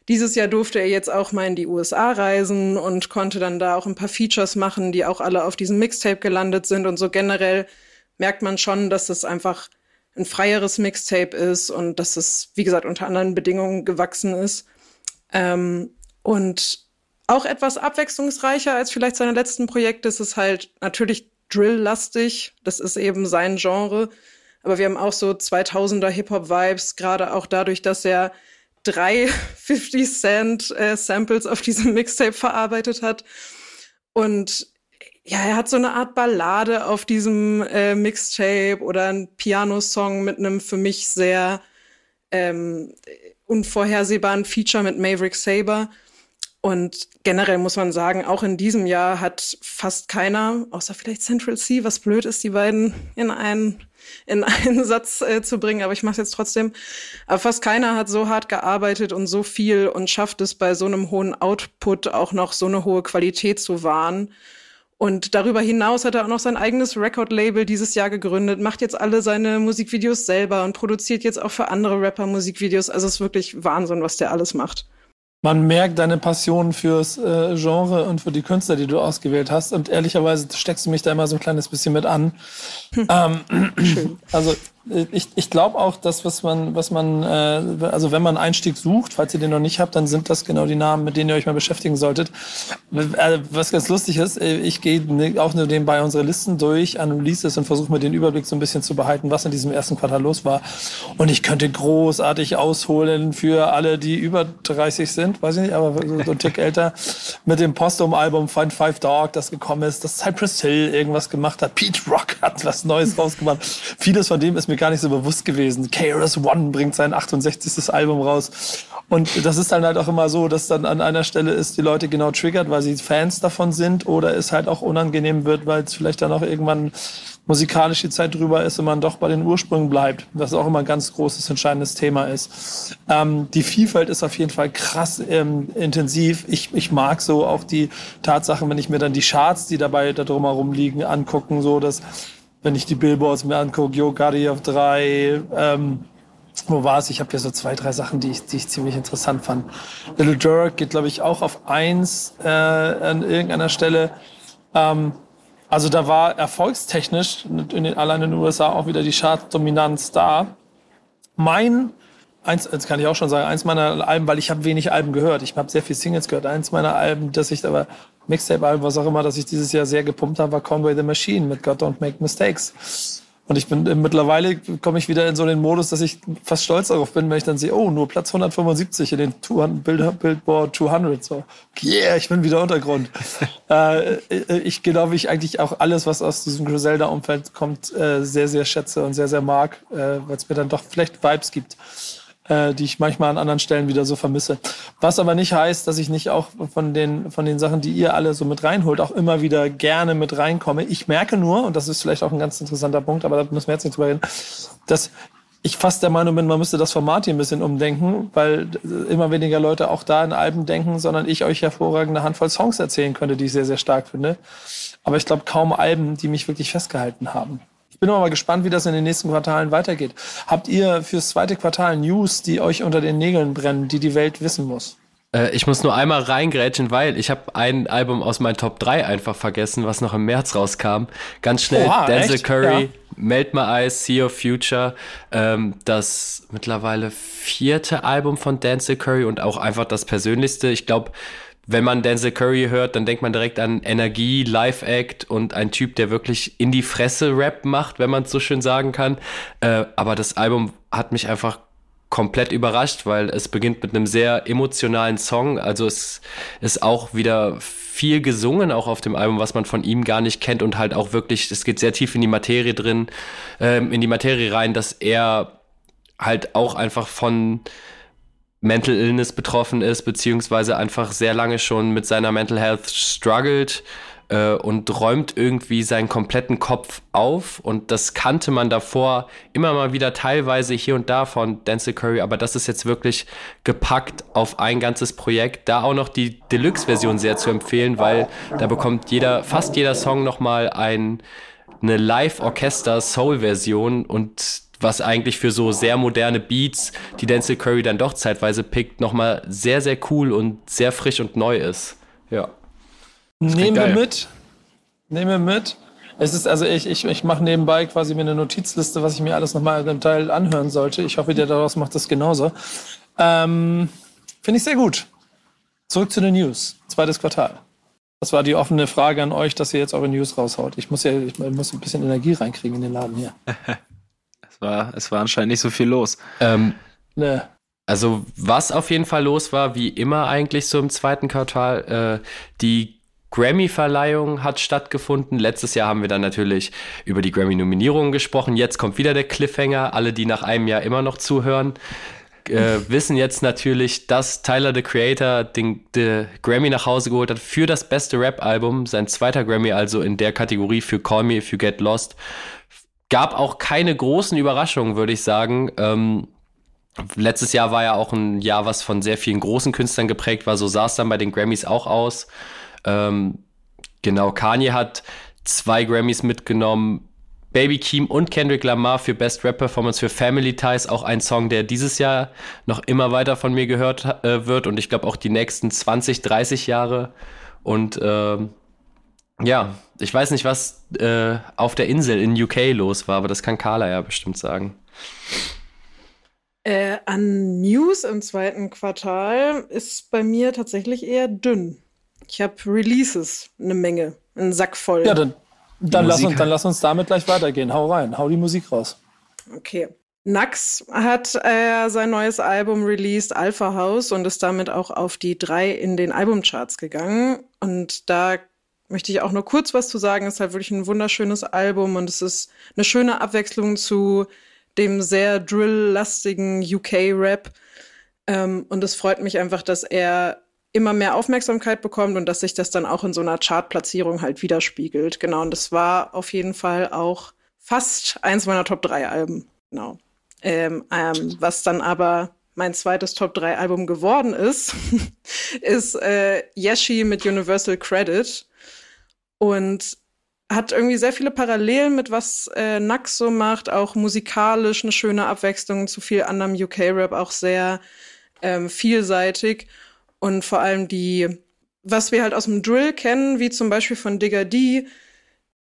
Speaker 5: Dieses Jahr durfte er jetzt auch mal in die USA reisen und konnte dann da auch ein paar Features machen, die auch alle auf diesem Mixtape gelandet sind. Und so generell merkt man schon, dass es einfach ein freieres Mixtape ist und dass es, wie gesagt, unter anderen Bedingungen gewachsen ist. Ähm, und auch etwas abwechslungsreicher als vielleicht seine letzten Projekte. Es ist halt natürlich Drill-lastig. Das ist eben sein Genre. Aber wir haben auch so 2000er Hip-Hop-Vibes, gerade auch dadurch, dass er drei 50 Cent äh, Samples auf diesem Mixtape verarbeitet hat. Und ja, er hat so eine Art Ballade auf diesem äh, Mixtape oder ein Piano-Song mit einem für mich sehr ähm, unvorhersehbaren Feature mit Maverick Saber. Und generell muss man sagen, auch in diesem Jahr hat fast keiner, außer vielleicht Central C, was blöd ist, die beiden in einen, in einen Satz äh, zu bringen, aber ich mache es jetzt trotzdem. Aber fast keiner hat so hart gearbeitet und so viel und schafft es bei so einem hohen Output auch noch so eine hohe Qualität zu wahren. Und darüber hinaus hat er auch noch sein eigenes Record-Label dieses Jahr gegründet, macht jetzt alle seine Musikvideos selber und produziert jetzt auch für andere Rapper Musikvideos. Also es ist wirklich Wahnsinn, was der alles macht.
Speaker 1: Man merkt deine Passion fürs äh, Genre und für die Künstler, die du ausgewählt hast. Und ehrlicherweise steckst du mich da immer so ein kleines bisschen mit an. Hm. Ähm, also ich, ich glaube auch, dass was man, was man, äh, also wenn man Einstieg sucht, falls ihr den noch nicht habt, dann sind das genau die Namen, mit denen ihr euch mal beschäftigen solltet. Äh, was ganz lustig ist, äh, ich gehe ne, auch nur nebenbei unsere Listen durch an Releases und versuche mir den Überblick so ein bisschen zu behalten, was in diesem ersten Quartal los war. Und ich könnte großartig ausholen für alle, die über 30 sind, weiß ich nicht, aber so ein Tick älter, mit dem Postum-Album Find Five Dog, das gekommen ist, dass Cypress Hill irgendwas gemacht hat, Pete Rock hat was Neues rausgemacht. Vieles von dem ist mir mir gar nicht so bewusst gewesen. KRS One bringt sein 68. Album raus. Und das ist dann halt auch immer so, dass dann an einer Stelle ist, die Leute genau triggert, weil sie Fans davon sind oder es halt auch unangenehm wird, weil es vielleicht dann auch irgendwann musikalisch die Zeit drüber ist und man doch bei den Ursprüngen bleibt. Was auch immer ein ganz großes, entscheidendes Thema ist. Ähm, die Vielfalt ist auf jeden Fall krass ähm, intensiv. Ich, ich mag so auch die Tatsache, wenn ich mir dann die Charts, die dabei da drumherum liegen, angucken, so dass wenn ich die Billboards mir angucke, Yo Gotti auf drei, ähm, wo war es? Ich habe hier so zwei, drei Sachen, die ich, die ich ziemlich interessant fand. Little Dirk geht, glaube ich, auch auf eins äh, an irgendeiner Stelle. Ähm, also da war erfolgstechnisch in den, allein in den USA auch wieder die Chart-Dominanz da. Mein, eins, jetzt kann ich auch schon sagen, eins meiner Alben, weil ich habe wenig Alben gehört. Ich habe sehr viel Singles gehört. Eins meiner Alben, das ich aber Mixtape-Album, was auch immer, das ich dieses Jahr sehr gepumpt habe, war Conway the Machine mit God Don't Make Mistakes. Und ich bin äh, mittlerweile komme ich wieder in so den Modus, dass ich fast stolz darauf bin, wenn ich dann sehe, oh, nur Platz 175 in den 200, Bild, Billboard 200. So, yeah, ich bin wieder Untergrund. äh, äh, ich glaube, ich eigentlich auch alles, was aus diesem Griselda-Umfeld kommt, äh, sehr, sehr schätze und sehr, sehr mag, äh, weil es mir dann doch vielleicht Vibes gibt äh, die ich manchmal an anderen Stellen wieder so vermisse. Was aber nicht heißt, dass ich nicht auch von den, von den Sachen, die ihr alle so mit reinholt, auch immer wieder gerne mit reinkomme. Ich merke nur, und das ist vielleicht auch ein ganz interessanter Punkt, aber da müssen wir jetzt nicht drüber reden, dass ich fast der Meinung bin, man müsste das Format hier ein bisschen umdenken, weil immer weniger Leute auch da in Alben denken, sondern ich euch hervorragende Handvoll Songs erzählen könnte, die ich sehr, sehr stark finde. Aber ich glaube kaum Alben, die mich wirklich festgehalten haben. Ich bin aber mal gespannt, wie das in den nächsten Quartalen weitergeht. Habt ihr fürs zweite Quartal News, die euch unter den Nägeln brennen, die die Welt wissen muss?
Speaker 2: Äh, ich muss nur einmal reingrätschen, weil ich habe ein Album aus meinen Top 3 einfach vergessen, was noch im März rauskam. Ganz schnell,
Speaker 1: Oha,
Speaker 2: Denzel
Speaker 1: echt?
Speaker 2: Curry,
Speaker 1: Ja.
Speaker 2: Melt My Eyes, Sea of Future, ähm, das mittlerweile vierte Album von Denzel Curry und auch einfach das persönlichste. Ich glaube, wenn man Denzel Curry hört, dann denkt man direkt an Energie, Live-Act und ein Typ, der wirklich in die Fresse Rap macht, wenn man es so schön sagen kann. Äh, aber das Album hat mich einfach komplett überrascht, weil es beginnt mit einem sehr emotionalen Song. Also es ist auch wieder viel gesungen, auch auf dem Album, was man von ihm gar nicht kennt und halt auch wirklich, es geht sehr tief in die Materie drin, ähm, in die Materie rein, dass er halt auch einfach von Mental Illness betroffen ist, beziehungsweise einfach sehr lange schon mit seiner Mental Health struggelt äh, und räumt irgendwie seinen kompletten Kopf auf. Und das kannte man davor immer mal wieder teilweise hier und da von Denzel Curry, aber das ist jetzt wirklich gepackt auf ein ganzes Projekt. Da auch noch die Deluxe-Version sehr zu empfehlen, weil da bekommt jeder, fast jeder Song nochmal ein, eine Live-Orchester-Soul-Version und was eigentlich für so sehr moderne Beats, die Denzel Curry dann doch zeitweise pickt, nochmal sehr, sehr cool und sehr frisch und neu ist. Ja.
Speaker 1: Nehmen wir mit. Nehmen wir mit. Es ist also ich, ich, ich mache nebenbei quasi mir eine Notizliste, was ich mir alles nochmal im Teil anhören sollte. Ich hoffe, der daraus macht das genauso. Ähm, Finde ich sehr gut. Zurück zu den News. Zweites Quartal. Das war die offene Frage an euch, dass ihr jetzt eure News raushaut. Ich muss ja ich muss ein bisschen Energie reinkriegen in den Laden hier.
Speaker 4: Es war, es war anscheinend nicht so viel los.
Speaker 2: Ähm,
Speaker 1: Ne.
Speaker 2: Also, was auf jeden Fall los war, wie immer eigentlich so im zweiten Quartal, äh, die Grammy-Verleihung hat stattgefunden. Letztes Jahr haben wir dann natürlich über die Grammy-Nominierungen gesprochen. Jetzt kommt wieder der Cliffhanger. Alle, die nach einem Jahr immer noch zuhören, äh, wissen jetzt natürlich, dass Tyler, the Creator, den, den Grammy nach Hause geholt hat für das beste Rap-Album. Sein zweiter Grammy also in der Kategorie für Call Me If You Get Lost. Gab auch keine großen Überraschungen, würde ich sagen. Ähm, Letztes Jahr war ja auch ein Jahr, was von sehr vielen großen Künstlern geprägt war. So sah es dann bei den Grammys auch aus. Ähm, genau, Kanye hat zwei Grammys mitgenommen. Baby Keem und Kendrick Lamar für Best Rap Performance für Family Ties, auch ein Song, der dieses Jahr noch immer weiter von mir gehört äh, wird und ich glaube auch die nächsten 20, 30 Jahre. Und ähm, ja, ich weiß nicht, was äh, auf der Insel in UK los war, aber das kann Carla ja bestimmt sagen.
Speaker 5: Äh, an News im zweiten Quartal ist bei mir tatsächlich eher dünn. Ich habe Releases, eine Menge, einen Sack voll.
Speaker 1: Ja, dann, dann, lass uns, dann lass uns damit gleich weitergehen. Hau rein, hau die Musik raus.
Speaker 5: Okay. Nax hat äh, sein neues Album released, Alpha House, und ist damit auch auf die drei in den Albumcharts gegangen. Und da möchte ich auch nur kurz was zu sagen. Es ist halt wirklich ein wunderschönes Album und es ist eine schöne Abwechslung zu dem sehr drill-lastigen UK-Rap. Ähm, und es freut mich einfach, dass er immer mehr Aufmerksamkeit bekommt und dass sich das dann auch in so einer Chartplatzierung halt widerspiegelt. Genau, und das war auf jeden Fall auch fast eins meiner Top 3 Alben. Genau. Ähm, ähm, was dann aber mein zweites Top 3 Album geworden ist, ist äh, Yeshi mit Universal Credit. Und hat irgendwie sehr viele Parallelen mit was äh, Nax so macht, auch musikalisch eine schöne Abwechslung zu viel anderem UK-Rap, auch sehr ähm, vielseitig. Und vor allem die, was wir halt aus dem Drill kennen, wie zum Beispiel von Digger D,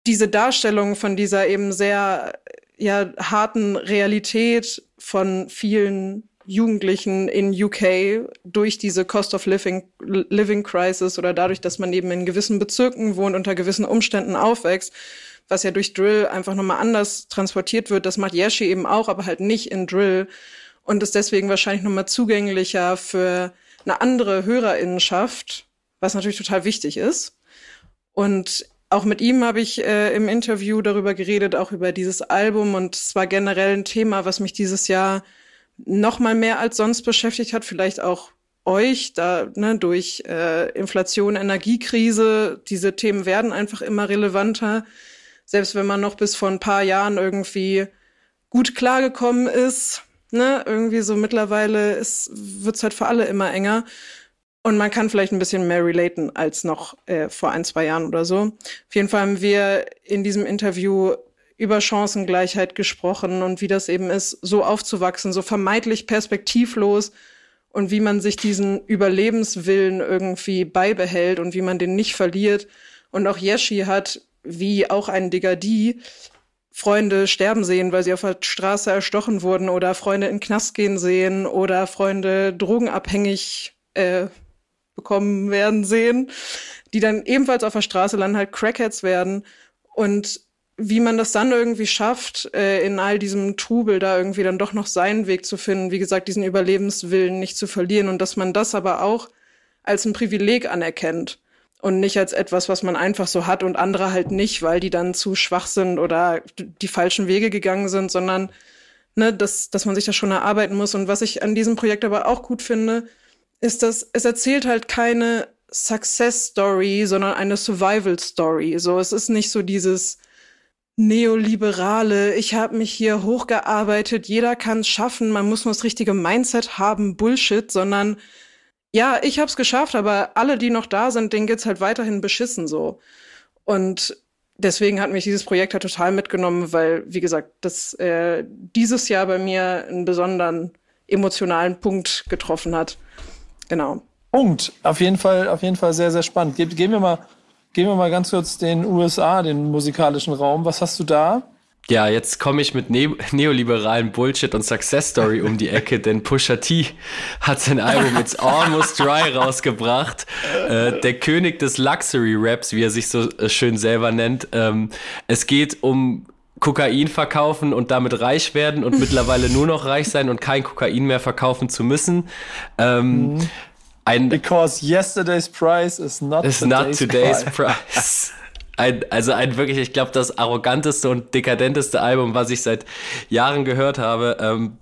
Speaker 5: diese Darstellung von dieser eben sehr ja harten Realität von vielen Jugendlichen in UK durch diese Cost of Living, Living Crisis oder dadurch, dass man eben in gewissen Bezirken wohnt, unter gewissen Umständen aufwächst, was ja durch Drill einfach nochmal anders transportiert wird. Das macht Yeshi eben auch, aber halt nicht in Drill und ist deswegen wahrscheinlich nochmal zugänglicher für eine andere Hörerinnenschaft, was natürlich total wichtig ist. Und auch mit ihm habe ich äh, im Interview darüber geredet, auch über dieses Album und es war generell ein Thema, was mich dieses Jahr noch mal mehr als sonst beschäftigt hat, vielleicht auch euch, da ne, durch äh, Inflation, Energiekrise, diese Themen werden einfach immer relevanter. Selbst wenn man noch bis vor ein paar Jahren irgendwie gut klargekommen ist, ne, irgendwie so mittlerweile ist, wird's halt für alle immer enger. Und man kann vielleicht ein bisschen mehr relaten als noch äh, vor ein, zwei Jahren oder so. Auf jeden Fall haben wir in diesem Interview über Chancengleichheit gesprochen und wie das eben ist, so aufzuwachsen, so vermeintlich perspektivlos und wie man sich diesen Überlebenswillen irgendwie beibehält und wie man den nicht verliert. Und auch Yeshi hat, wie auch ein Digadi, Freunde sterben sehen, weil sie auf der Straße erstochen wurden oder Freunde in Knast gehen sehen oder Freunde drogenabhängig äh, bekommen werden sehen, die dann ebenfalls auf der Straße landen, halt Crackheads werden und wie man das dann irgendwie schafft, äh, in all diesem Trubel da irgendwie dann doch noch seinen Weg zu finden, wie gesagt, diesen Überlebenswillen nicht zu verlieren und dass man das aber auch als ein Privileg anerkennt und nicht als etwas, was man einfach so hat und andere halt nicht, weil die dann zu schwach sind oder die falschen Wege gegangen sind, sondern ne, dass, dass man sich das schon erarbeiten muss. Und was ich an diesem Projekt aber auch gut finde, ist, dass es erzählt halt keine Success Story, sondern eine Survival Story. So, es ist nicht so dieses neoliberale, ich habe mich hier hochgearbeitet, jeder kann es schaffen, man muss nur das richtige Mindset haben, Bullshit, sondern ja, ich habe es geschafft, aber alle, die noch da sind, denen geht's halt weiterhin beschissen so. Und deswegen hat mich dieses Projekt halt total mitgenommen, weil, wie gesagt, das äh, dieses Jahr bei mir einen besonderen emotionalen Punkt getroffen hat. Genau.
Speaker 1: Punkt. Auf jeden Fall, auf jeden Fall sehr, sehr spannend. Ge gehen wir mal, gehen wir mal ganz kurz den USA, den musikalischen Raum. Was hast du da?
Speaker 2: Ja, jetzt komme ich mit ne neoliberalen Bullshit und Success Story um die Ecke, denn Pusha T hat sein Album It's Almost Dry rausgebracht. Äh, der König des Luxury Raps, wie er sich so äh, schön selber nennt. Ähm, es geht um Kokain verkaufen und damit reich werden und mittlerweile nur noch reich sein und kein Kokain mehr verkaufen zu müssen. Ähm,
Speaker 1: mhm. Ein, Because yesterday's price is not,
Speaker 2: is today's, not today's price. price. Ein, also ein wirklich, ich glaube, das arroganteste und dekadenteste Album, was ich seit Jahren gehört habe. Ähm,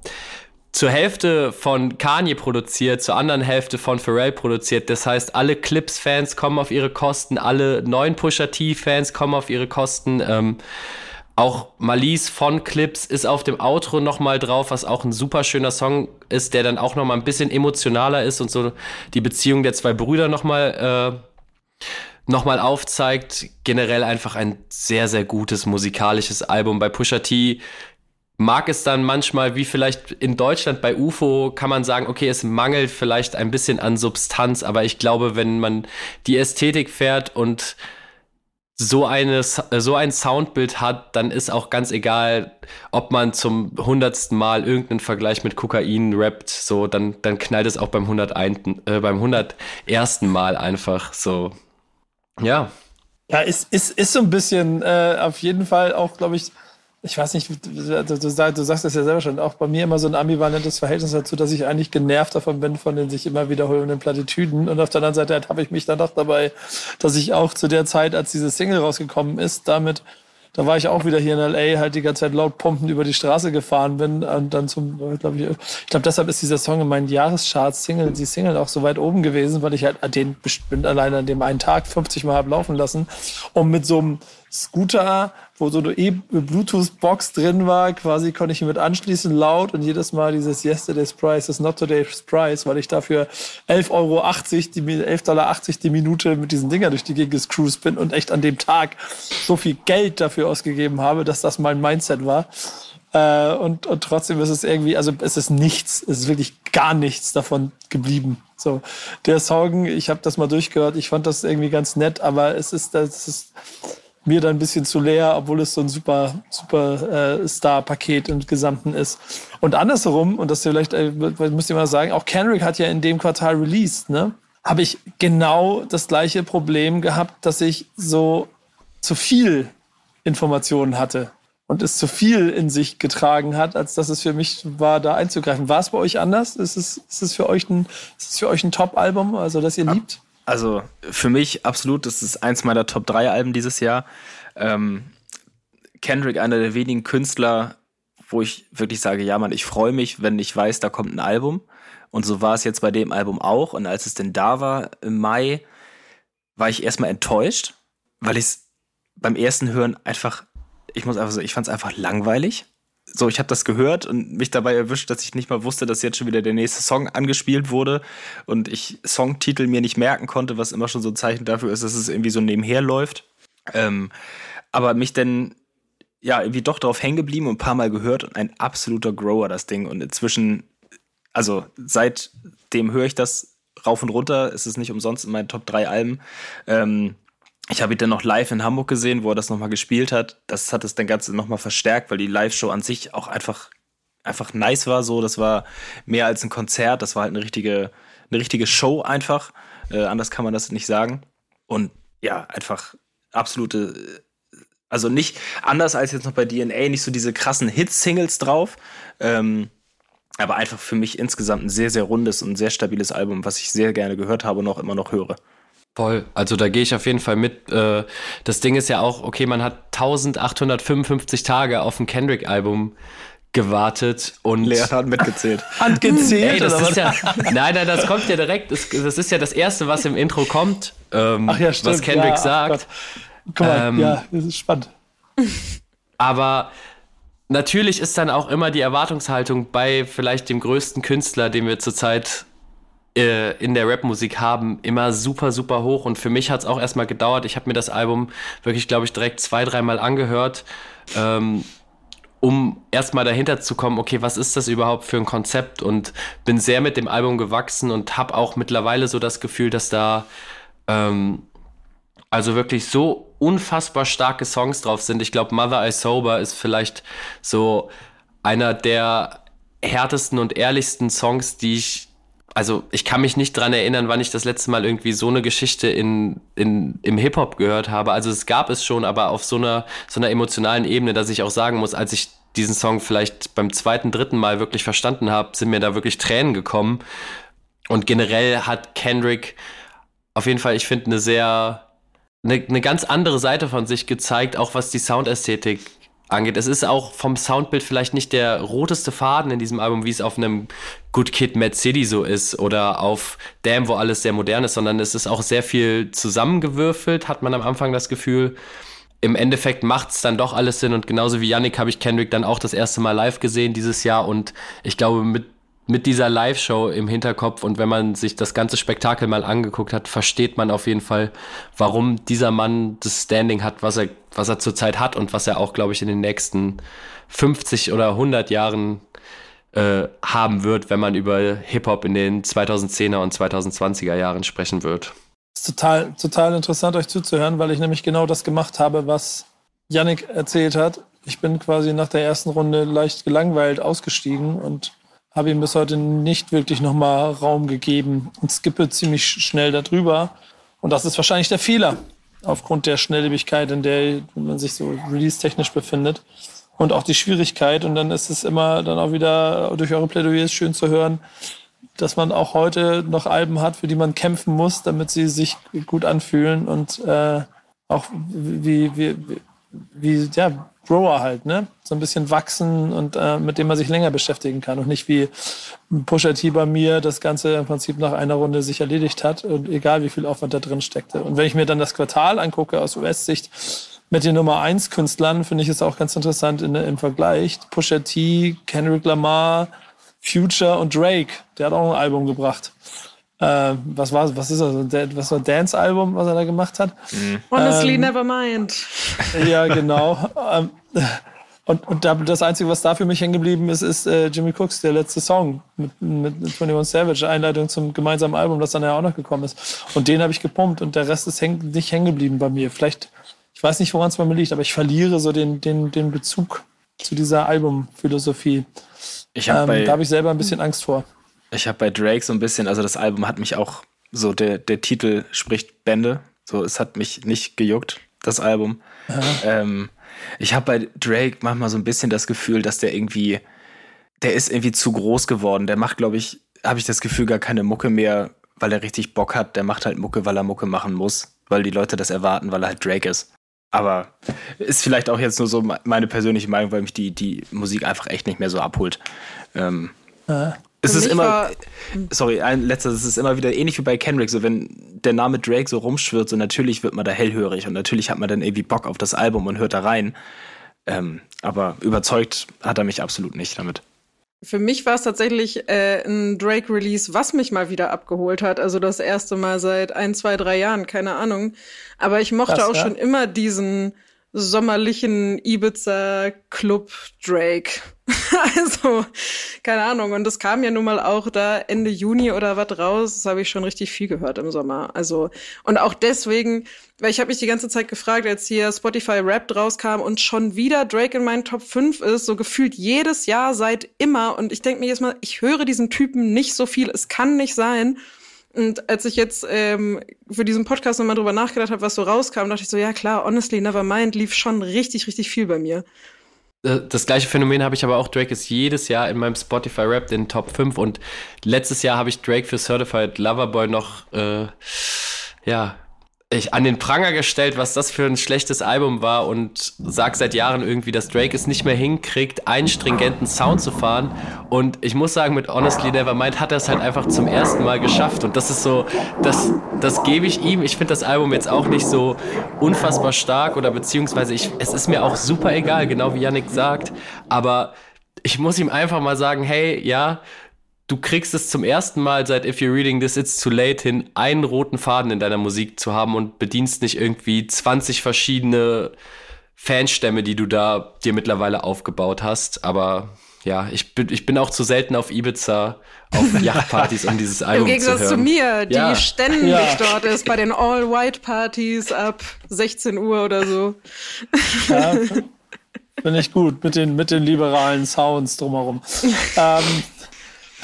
Speaker 2: zur Hälfte von Kanye produziert, zur anderen Hälfte von Pharrell produziert. Das heißt, alle Clips-Fans kommen auf ihre Kosten, alle neuen Pusha T-Fans kommen auf ihre Kosten. Ähm, auch Malise von Clips ist auf dem Outro nochmal drauf, was auch ein super schöner Song ist, der dann auch nochmal ein bisschen emotionaler ist und so die Beziehung der zwei Brüder nochmal äh, nochmal aufzeigt. Generell einfach ein sehr, sehr gutes musikalisches Album. Bei Pusha T mag es dann manchmal, wie vielleicht in Deutschland bei UFO, kann man sagen, okay, es mangelt vielleicht ein bisschen an Substanz, aber ich glaube, wenn man die Ästhetik fährt und so, eine, so ein Soundbild hat, dann ist auch ganz egal, ob man zum hundertsten Mal irgendeinen Vergleich mit Kokain rappt, so, dann, dann knallt es auch beim 101. Äh, beim 101. Mal einfach so. Ja.
Speaker 1: Ja, ist, ist, ist so ein bisschen äh, auf jeden Fall auch, glaube ich, ich weiß nicht, du, du, du, sagst das ja selber schon, auch bei mir immer so ein ambivalentes Verhältnis dazu, dass ich eigentlich genervt davon bin, von den sich immer wiederholenden Plattitüden. Und auf der anderen Seite habe ich mich dann doch dabei, dass ich auch zu der Zeit, als diese Single rausgekommen ist, damit da war ich auch wieder hier in LA, halt die ganze Zeit laut pumpend über die Straße gefahren bin und dann zum, glaube ich, ich glaube, deshalb ist dieser Song in meinen Jahrescharts Single, die Single auch so weit oben gewesen, weil ich halt den bestimmt allein an dem einen Tag 50 Mal hab laufen lassen, um mit so einem Scooter, wo so eine E-Bluetooth-Box drin war. Quasi konnte ich ihn mit anschließen, laut und jedes Mal dieses Yesterday's Price is not today's price, weil ich dafür 11,80 Euro, die, 11,80 Dollar die Minute mit diesen Dinger durch die Gegend gescruised bin und echt an dem Tag so viel Geld dafür ausgegeben habe, dass das mein Mindset war. Äh, und, und trotzdem ist es irgendwie, also es ist nichts, es ist wirklich gar nichts davon geblieben. So, der Song, ich habe das mal durchgehört, ich fand das irgendwie ganz nett, aber es ist, das ist, mir dann ein bisschen zu leer, obwohl es so ein super, super äh, Star-Paket im Gesamten ist. Und andersherum, und das vielleicht, äh, müsst ihr mal sagen, auch Kendrick hat ja in dem Quartal released, ne? Habe ich genau das gleiche Problem gehabt, dass ich so zu viel Informationen hatte und es zu viel in sich getragen hat, als dass es für mich war, da einzugreifen. War es bei euch anders? Ist es, ist es für euch ein, ist es für euch ein Top-Album, also das ihr liebt?
Speaker 4: Also für mich absolut, das ist eins meiner Top 3 Alben dieses Jahr. Ähm, Kendrick, einer der wenigen Künstler, wo ich wirklich sage, ja Mann, ich freue mich, wenn ich weiß, da kommt ein Album. Und so war es jetzt bei dem Album auch. Und als es denn da war im Mai, war ich erstmal enttäuscht, weil ich es beim ersten Hören einfach, ich muss einfach sagen, ich fand es einfach langweilig so, ich habe das gehört und mich dabei erwischt, dass ich nicht mal wusste, dass jetzt schon wieder der nächste Song angespielt wurde und ich Songtitel mir nicht merken konnte, was immer schon so ein Zeichen dafür ist, dass es irgendwie so nebenher läuft. Ähm, aber mich denn ja, irgendwie doch drauf hängen geblieben und ein paar Mal gehört und ein absoluter Grower, das Ding. Und inzwischen, also seitdem höre ich das rauf und runter. Es ist nicht umsonst in meinen Top 3 Alben. Ähm, ich habe ihn dann noch live in Hamburg gesehen, wo er das nochmal gespielt hat. Das hat es dann Ganze nochmal verstärkt, weil die Live-Show an sich auch einfach, einfach nice war. So, das war mehr als ein Konzert. Das war halt eine richtige, eine richtige Show einfach. Äh, anders kann man das nicht sagen. Und ja, einfach absolute, also nicht anders als jetzt noch bei DNA, nicht so diese krassen Hit-Singles drauf. Ähm, aber einfach für mich insgesamt ein sehr, sehr rundes und sehr stabiles Album, was ich sehr gerne gehört habe und auch immer noch höre.
Speaker 2: Voll. Also da gehe ich auf jeden Fall mit. Äh, das Ding ist ja auch, okay, man hat 1855 Tage auf ein Kendrick-Album gewartet und.
Speaker 4: Lea hat mitgezählt.
Speaker 1: Handgezählt?
Speaker 2: Ey, das ist ja, nein, nein, das kommt ja direkt. Das, ist ja das Erste, was im Intro kommt, ähm,
Speaker 1: Ach ja,
Speaker 2: was Kendrick
Speaker 1: ja,
Speaker 2: sagt.
Speaker 1: Guck mal,
Speaker 2: Ähm,
Speaker 1: ja, das ist spannend.
Speaker 2: Aber natürlich ist dann auch immer die Erwartungshaltung bei vielleicht dem größten Künstler, den wir zurzeit in der Rapmusik haben, immer super, super hoch. Und für mich hat es auch erstmal gedauert. Ich habe mir das Album wirklich, glaube ich, direkt zwei, dreimal angehört, ähm, um erstmal dahinter zu kommen, okay, was ist das überhaupt für ein Konzept? Und bin sehr mit dem Album gewachsen und habe auch mittlerweile so das Gefühl, dass da ähm, also wirklich so unfassbar starke Songs drauf sind. Ich glaube, Mother I Sober ist vielleicht so einer der härtesten und ehrlichsten Songs, die ich. Also, ich kann mich nicht dran erinnern, wann ich das letzte Mal irgendwie so eine Geschichte in, in, im Hip-Hop gehört habe. Also, es gab es schon, aber auf so einer, so einer emotionalen Ebene, dass ich auch sagen muss, als ich diesen Song vielleicht beim zweiten, dritten Mal wirklich verstanden habe, sind mir da wirklich Tränen gekommen. Und generell hat Kendrick auf jeden Fall, ich finde, eine sehr eine, eine ganz andere Seite von sich gezeigt, auch was die Soundästhetik angeht. Es ist auch vom Soundbild vielleicht nicht der roteste Faden in diesem Album, wie es auf einem Good Kid, Mad City so ist oder auf Damn, wo alles sehr modern ist, sondern es ist auch sehr viel zusammengewürfelt, hat man am Anfang das Gefühl. Im Endeffekt macht es dann doch alles Sinn und genauso wie Yannick habe ich Kendrick dann auch das erste Mal live gesehen dieses Jahr und ich glaube, mit mit dieser Live-Show im Hinterkopf und wenn man sich das ganze Spektakel mal angeguckt hat, versteht man auf jeden Fall, warum dieser Mann das Standing hat, was er, was er zurzeit hat und was er auch, glaube ich, in den nächsten 50 oder 100 Jahren äh, haben wird, wenn man über Hip-Hop in den 2010er und 2020er Jahren sprechen wird.
Speaker 1: ist total, total interessant, euch zuzuhören, weil ich nämlich genau das gemacht habe, was Yannick erzählt hat. Ich bin quasi nach der ersten Runde leicht gelangweilt ausgestiegen und habe ihm bis heute nicht wirklich nochmal Raum gegeben und skippe ziemlich schnell darüber. Und das ist wahrscheinlich der Fehler, aufgrund der Schnelllebigkeit, in der man sich so release-technisch befindet. Und auch die Schwierigkeit. Und dann ist es immer dann auch wieder durch eure Plädoyers schön zu hören, dass man auch heute noch Alben hat, für die man kämpfen muss, damit sie sich gut anfühlen und äh, auch wie, wie, wie, wie ja, Grower halt, ne? So ein bisschen wachsen und äh, mit dem man sich länger beschäftigen kann und nicht wie Pusha T bei mir das Ganze im Prinzip nach einer Runde sich erledigt hat und egal wie viel Aufwand da drin steckte. Und wenn ich mir dann das Quartal angucke aus US-Sicht mit den Nummer 1 Künstlern, finde ich es auch ganz interessant in, im Vergleich. Pusha T, Kendrick Lamar, Future und Drake, der hat auch ein Album gebracht. Äh, was war was ist das? Was war Dance-Album, was er da gemacht hat?
Speaker 5: Honestly,
Speaker 1: Ähm,
Speaker 5: never mind.
Speaker 1: Ja, genau. Ähm, und, und da, das Einzige, was da für mich hängen geblieben ist, ist äh, Jimmy Cooks, der letzte Song mit, mit 21 Savage, Einleitung zum gemeinsamen Album, das dann ja auch noch gekommen ist. Und den habe ich gepumpt und der Rest ist häng, nicht hängen geblieben bei mir. Vielleicht, ich weiß nicht, woran es bei mir liegt, aber ich verliere so den, den, den Bezug zu dieser Albumphilosophie.
Speaker 4: Ich habe
Speaker 1: Ähm, da habe ich selber ein bisschen Angst vor.
Speaker 4: Ich hab bei Drake so ein bisschen, also das Album hat mich auch so, der, der Titel spricht Bände. So, es hat mich nicht gejuckt, das Album. Ähm, ich habe bei Drake manchmal so ein bisschen das Gefühl, dass der irgendwie, der ist irgendwie zu groß geworden. Der macht, glaube ich, habe ich das Gefühl, gar keine Mucke mehr, weil er richtig Bock hat. Der macht halt Mucke, weil er Mucke machen muss, weil die Leute das erwarten, weil er halt Drake ist. Aber ist vielleicht auch jetzt nur so me- meine persönliche Meinung, weil mich die, die Musik einfach echt nicht mehr so abholt. Ähm, es ist immer,
Speaker 5: war-
Speaker 4: sorry, ein letzter, es ist immer wieder ähnlich wie bei Kendrick, so wenn der Name Drake so rumschwirrt, so natürlich wird man da hellhörig und natürlich hat man dann irgendwie Bock auf das Album und hört da rein. Ähm, aber überzeugt hat er mich absolut nicht damit.
Speaker 5: Für mich war es tatsächlich äh, ein Drake-Release, was mich mal wieder abgeholt hat. Also das erste Mal seit ein, zwei, drei Jahren, keine Ahnung. Aber ich mochte
Speaker 1: Krass,
Speaker 5: auch
Speaker 1: ja.
Speaker 5: schon immer diesen sommerlichen Ibiza-Club Drake. also, keine Ahnung. Und das kam ja nun mal auch da Ende Juni oder was raus. Das habe ich schon richtig viel gehört im Sommer. Also, und auch deswegen, weil ich habe mich die ganze Zeit gefragt, als hier Spotify Rap rauskam und schon wieder Drake in meinen Top 5 ist, so gefühlt jedes Jahr seit immer. Und ich denke mir jetzt mal, ich höre diesen Typen nicht so viel. Es kann nicht sein. Und als ich jetzt ähm, für diesen Podcast nochmal drüber nachgedacht habe, was so rauskam, dachte ich so, ja klar, Honestly Nevermind lief schon richtig, richtig viel bei mir.
Speaker 2: Äh, das gleiche Phänomen habe ich aber auch. Drake ist jedes Jahr in meinem Spotify Rap den Top 5 und letztes Jahr habe ich Drake für Certified Loverboy noch, äh, ja, ich an den Pranger gestellt, was das für ein schlechtes Album war und sag seit Jahren irgendwie, dass Drake es nicht mehr hinkriegt, einen stringenten Sound zu fahren. Und ich muss sagen, mit Honestly Nevermind hat er es halt einfach zum ersten Mal geschafft. Und das ist so, das, das gebe ich ihm. Ich finde das Album jetzt auch nicht so unfassbar stark oder beziehungsweise ich, es ist mir auch super egal, genau wie Yannick sagt. Aber ich muss ihm einfach mal sagen, hey, ja, du kriegst es zum ersten Mal seit If You're Reading This It's Too Late hin, einen roten Faden in deiner Musik zu haben und bedienst nicht irgendwie 20 verschiedene Fanstämme, die du da dir mittlerweile aufgebaut hast. Aber ja, ich bin, ich bin auch zu selten auf Ibiza, auf Yachtpartys, um dieses Album
Speaker 5: zu hören. Im Gegensatz zu mir, die
Speaker 2: ja.
Speaker 5: ständig ja. dort ist, bei den All-White-Partys ab 16 Uhr oder so.
Speaker 1: Ja, Finde ich gut, mit den, mit den liberalen Sounds drumherum. ähm,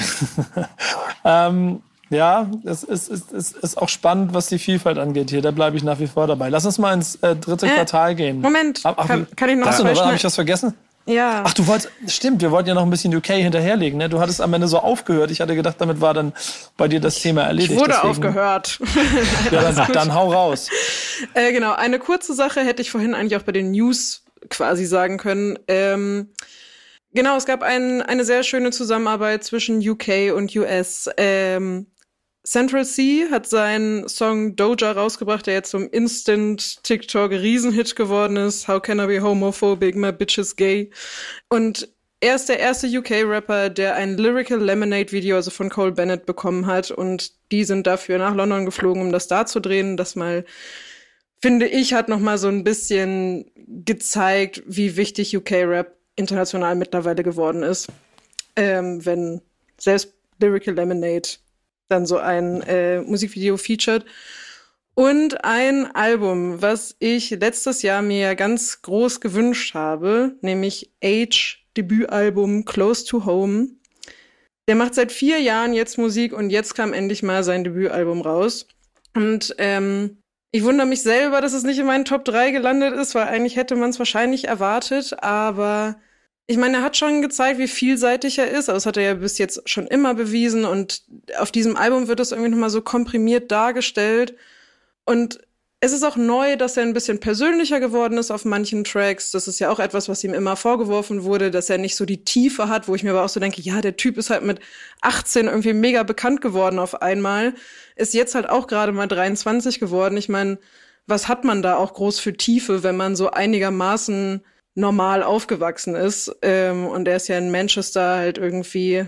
Speaker 1: ähm, ja, es ist, ist, ist, ist auch spannend, was die Vielfalt angeht hier. Da bleibe ich nach wie vor dabei. Lass uns mal ins äh, dritte äh, Quartal gehen.
Speaker 5: Moment, ach, kann, kann, ich noch
Speaker 1: Achso, habe ich was vergessen?
Speaker 5: Ja.
Speaker 1: Ach, du wolltest, stimmt, wir wollten ja noch ein bisschen UK hinterherlegen, ne? Du hattest am Ende so aufgehört. Ich hatte gedacht, damit war dann bei dir das Thema erledigt.
Speaker 5: Ich wurde deswegen. aufgehört.
Speaker 1: ja, dann, dann, hau raus.
Speaker 5: Äh, genau, eine kurze Sache hätte ich vorhin eigentlich auch bei den News quasi sagen können. Ähm, Genau, es gab ein, eine sehr schöne Zusammenarbeit zwischen UK und US. Ähm, Central C hat seinen Song Doja rausgebracht, der jetzt zum Instant TikTok Riesenhit geworden ist. How can I be homophobic? My bitch is gay. Und er ist der erste UK-Rapper, der ein Lyrical Lemonade-Video, also von Cole Bennett, bekommen hat. Und die sind dafür nach London geflogen, um das da zu drehen. Das mal, finde ich, hat noch mal so ein bisschen gezeigt, wie wichtig UK-Rap international mittlerweile geworden ist. Ähm, wenn selbst Lyrical Lemonade dann so ein äh, Musikvideo featured. Und ein Album, was ich letztes Jahr mir ganz groß gewünscht habe, nämlich Age Debütalbum Close to Home. Der macht seit vier Jahren jetzt Musik und jetzt kam endlich mal sein Debütalbum raus. Und ähm, ich wundere mich selber, dass es nicht in meinen Top 3 gelandet ist, weil eigentlich hätte man es wahrscheinlich erwartet, aber ich meine, er hat schon gezeigt, wie vielseitig er ist, das hat er ja bis jetzt schon immer bewiesen und auf diesem Album wird das irgendwie nochmal so komprimiert dargestellt und es ist auch neu, dass er ein bisschen persönlicher geworden ist auf manchen Tracks. Das ist ja auch etwas, was ihm immer vorgeworfen wurde, dass er nicht so die Tiefe hat, wo ich mir aber auch so denke, ja, der Typ ist halt mit 18 irgendwie mega bekannt geworden auf einmal, ist jetzt halt auch gerade mal 23 geworden. Ich meine, was hat man da auch groß für Tiefe, wenn man so einigermaßen normal aufgewachsen ist. Ähm, und er ist ja in Manchester halt irgendwie,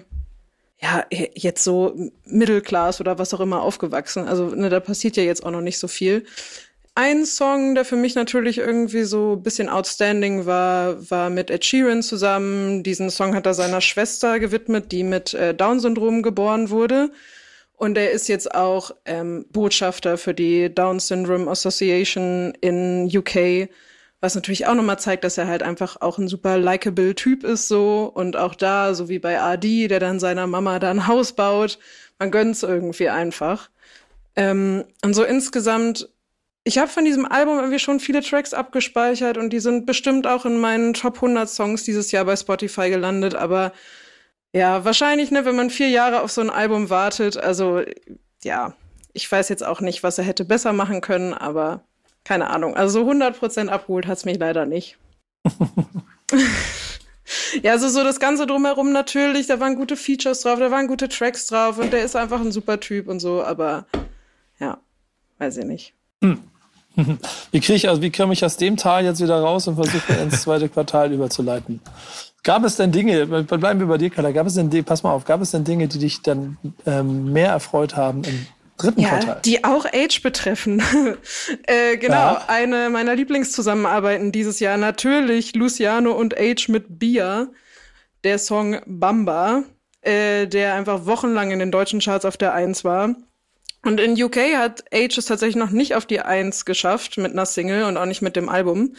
Speaker 5: ja, jetzt so Mittelclass oder was auch immer aufgewachsen. Also ne, da passiert ja jetzt auch noch nicht so viel. Ein Song, der für mich natürlich irgendwie so ein bisschen outstanding war, war mit Ed Sheeran zusammen. Diesen Song hat er seiner Schwester gewidmet, die mit äh, Down-Syndrom geboren wurde. Und er ist jetzt auch ähm, Botschafter für die Down Syndrome Association in UK was natürlich auch nochmal zeigt, dass er halt einfach auch ein super likable Typ ist so. Und auch da, so wie bei Adi, der dann seiner Mama da ein Haus baut, man gönnt's irgendwie einfach. Ähm, und so insgesamt, ich habe von diesem Album irgendwie schon viele Tracks abgespeichert und die sind bestimmt auch in meinen Top 100 Songs dieses Jahr bei Spotify gelandet. Aber ja, wahrscheinlich, ne, wenn man vier Jahre auf so ein Album wartet, also ja, ich weiß jetzt auch nicht, was er hätte besser machen können, aber keine Ahnung. Also so 100% abgeholt hat es mich leider nicht. ja, also so das Ganze drumherum natürlich, da waren gute Features drauf, da waren gute Tracks drauf und der ist einfach ein super Typ und so, aber ja, weiß ich nicht. Hm.
Speaker 1: Wie kriege ich, also, wie komme ich aus dem Tal jetzt wieder raus und versuche ins zweite Quartal überzuleiten? Gab es denn Dinge, bleiben wir bei dir, Carla, gab es denn, pass mal auf, gab es denn Dinge, die dich dann ähm, mehr erfreut haben im dritten
Speaker 5: ja,
Speaker 1: Quartal.
Speaker 5: Die auch Age betreffen. äh, genau, ja. eine meiner Lieblingszusammenarbeiten dieses Jahr. Natürlich Luciano und Age mit Bia. Der Song Bamba, äh, der einfach wochenlang in den deutschen Charts auf der Eins war. Und in UK hat Age es tatsächlich noch nicht auf die Eins geschafft mit einer Single und auch nicht mit dem Album.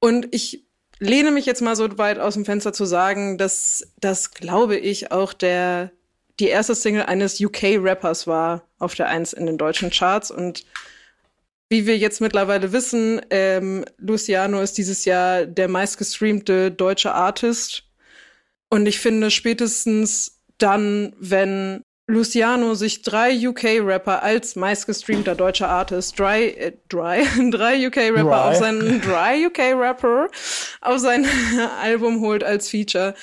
Speaker 5: Und ich lehne mich jetzt mal so weit aus dem Fenster zu sagen, dass das, glaube ich, auch der die erste Single eines UK-Rappers war auf der Eins in den deutschen Charts. Und wie wir jetzt mittlerweile wissen, ähm, Luciano ist dieses Jahr der meistgestreamte deutsche Artist. Und ich finde spätestens dann, wenn Luciano sich drei UK-Rapper als meistgestreamter deutscher Artist, Dry, äh, Dry, drei UK-Rapper auf seinen Dry UK-Rapper auf sein Album holt als Feature.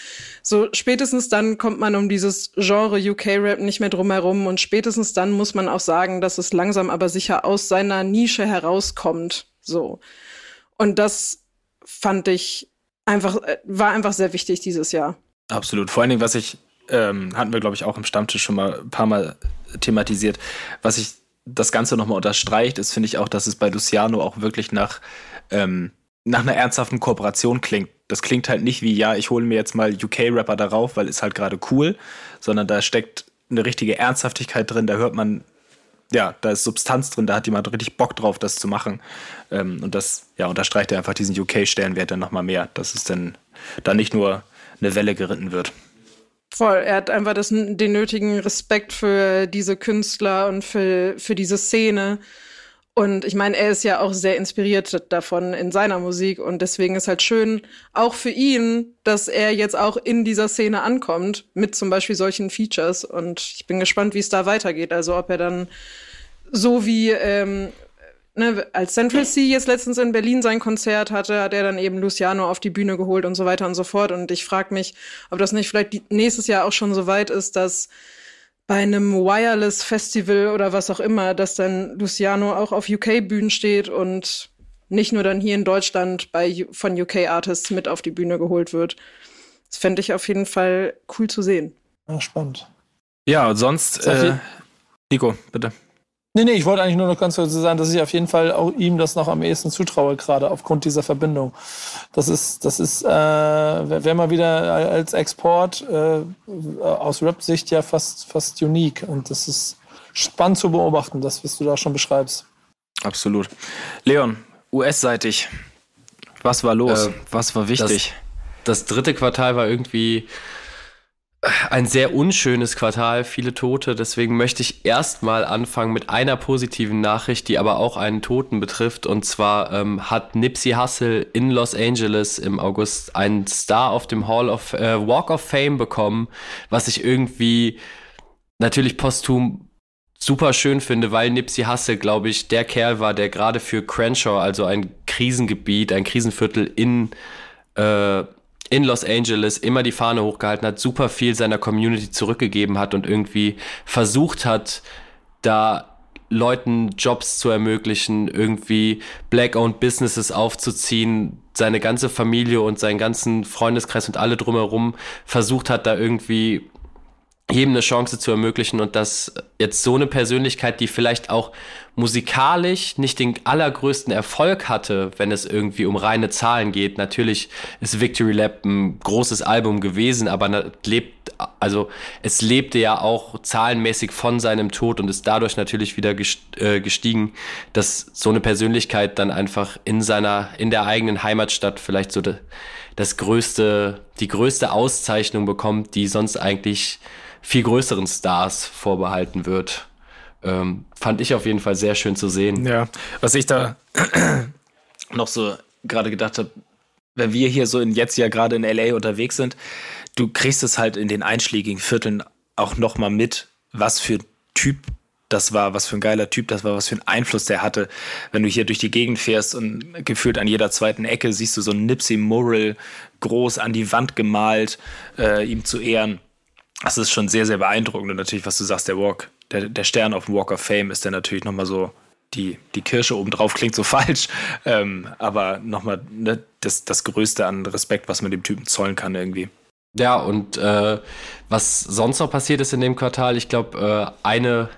Speaker 5: So spätestens dann kommt man um dieses Genre UK-Rap nicht mehr drumherum und spätestens dann muss man auch sagen, dass es langsam aber sicher aus seiner Nische herauskommt. So. Und das fand ich einfach, äh, war einfach sehr wichtig dieses Jahr.
Speaker 4: Absolut. Vor allen Dingen, was ich ähm, hatten wir, glaube ich, auch im Stammtisch schon mal ein paar Mal thematisiert. Was ich das Ganze nochmal unterstreicht, ist, finde ich auch, dass es bei Luciano auch wirklich nach, ähm, nach einer ernsthaften Kooperation klingt. Das klingt halt nicht wie, ja, ich hole mir jetzt mal UK-Rapper darauf, weil ist halt gerade cool, sondern da steckt eine richtige Ernsthaftigkeit drin, da hört man, ja, da ist Substanz drin, da hat jemand richtig Bock drauf, das zu machen. Ähm, und das, ja, unterstreicht er einfach diesen UK-Stellenwert dann nochmal mehr, dass es dann da nicht nur eine Welle geritten wird.
Speaker 5: Voll, er hat einfach das, den nötigen Respekt für diese Künstler und für, für diese Szene. Und ich meine, er ist ja auch sehr inspiriert davon in seiner Musik und deswegen ist halt schön, auch für ihn, dass er jetzt auch in dieser Szene ankommt, mit zum Beispiel solchen Features. Und ich bin gespannt, wie es da weitergeht. Also ob er dann so wie ähm, ne, als Central C jetzt letztens in Berlin sein Konzert hatte, hat er dann eben Luciano auf die Bühne geholt und so weiter und so fort. Und ich frage mich, ob das nicht vielleicht nächstes Jahr auch schon so weit ist, dass bei einem Wireless Festival oder was auch immer, dass dann Luciano auch auf UK-Bühnen steht und nicht nur dann hier in Deutschland bei, von UK-Artists mit auf die Bühne geholt wird. Das fände ich auf jeden Fall cool zu sehen.
Speaker 1: Ja, spannend.
Speaker 4: Ja, und sonst, äh, Nico, bitte.
Speaker 1: Nee, nee, ich wollte eigentlich nur noch ganz kurz sagen, dass ich auf jeden Fall auch ihm das noch am ehesten zutraue, gerade aufgrund dieser Verbindung. Das ist, das ist, äh, wäre mal wieder als Export äh, aus Rap-Sicht ja fast, fast unique. Und das ist spannend zu beobachten, das, was du da schon beschreibst.
Speaker 4: Absolut. Leon, US-seitig, was war los? Äh, was war wichtig?
Speaker 2: Das, das dritte Quartal war irgendwie ein sehr unschönes Quartal, viele Tote. Deswegen möchte ich erstmal anfangen mit einer positiven Nachricht, die aber auch einen Toten betrifft. Und zwar ähm, hat Nipsey Hussle in Los Angeles im August einen Star auf dem Hall of äh, Walk of Fame bekommen, was ich irgendwie natürlich posthum super schön finde, weil Nipsey Hussle, glaube ich, der Kerl war, der gerade für Crenshaw, also ein Krisengebiet, ein Krisenviertel in äh, in Los Angeles immer die Fahne hochgehalten hat, super viel seiner Community zurückgegeben hat und irgendwie versucht hat, da Leuten Jobs zu ermöglichen, irgendwie Black-owned Businesses aufzuziehen, seine ganze Familie und seinen ganzen Freundeskreis und alle drumherum versucht hat, da irgendwie jedem eine Chance zu ermöglichen und dass jetzt so eine Persönlichkeit, die vielleicht auch musikalisch nicht den allergrößten Erfolg hatte, wenn es irgendwie um reine Zahlen geht. Natürlich ist Victory Lab ein großes Album gewesen, aber lebt, also es lebte ja auch zahlenmäßig von seinem Tod und ist dadurch natürlich wieder äh, gestiegen, dass so eine Persönlichkeit dann einfach in seiner, in der eigenen Heimatstadt vielleicht so das größte, die größte Auszeichnung bekommt, die sonst eigentlich viel größeren Stars vorbehalten wird. Ähm, fand ich auf jeden Fall sehr schön zu sehen.
Speaker 4: Ja, was ich da noch so gerade gedacht habe, wenn wir hier so in jetzt ja gerade in LA unterwegs sind, du kriegst es halt in den einschlägigen Vierteln auch noch mal mit, was für Typ das war, was für ein geiler Typ das war, was für einen Einfluss der hatte. Wenn du hier durch die Gegend fährst und gefühlt an jeder zweiten Ecke siehst du so ein Nipsey Mural groß an die Wand gemalt, äh, ihm zu ehren das ist schon sehr, sehr beeindruckend. Und natürlich, was du sagst, der Walk, der, der Stern auf dem Walk of Fame ist dann natürlich nochmal so die, die Kirsche obendrauf klingt so falsch, ähm, aber nochmal ne, das, das Größte an Respekt, was man dem Typen zollen kann irgendwie.
Speaker 2: Ja, und äh, was sonst noch passiert ist in dem Quartal, ich glaube, äh, eine,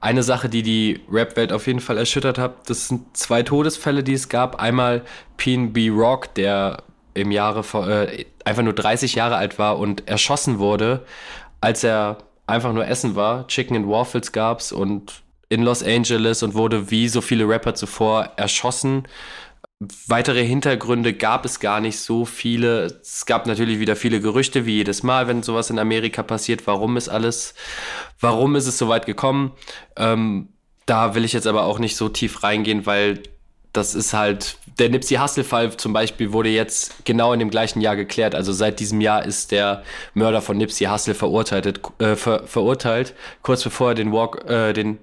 Speaker 2: eine Sache, die die Rap-Welt auf jeden Fall erschüttert hat, das sind zwei Todesfälle, die es gab. Einmal PNB Rock, der im Jahre äh, einfach nur 30 Jahre alt war und erschossen wurde, als er einfach nur essen war. Chicken and Waffles gab's und in Los Angeles und wurde wie so viele Rapper zuvor erschossen. Weitere Hintergründe gab es gar nicht so viele. Es gab natürlich wieder viele Gerüchte, wie jedes Mal, wenn sowas in Amerika passiert. Warum ist alles, warum ist es so weit gekommen? Ähm, da will ich jetzt aber auch nicht so tief reingehen, weil das ist halt, der Nipsey Hussle-Fall zum Beispiel wurde jetzt genau in dem gleichen Jahr geklärt. Also seit diesem Jahr ist der Mörder von Nipsey Hussle verurteilt, äh, ver, verurteilt kurz bevor er den Walk, äh, den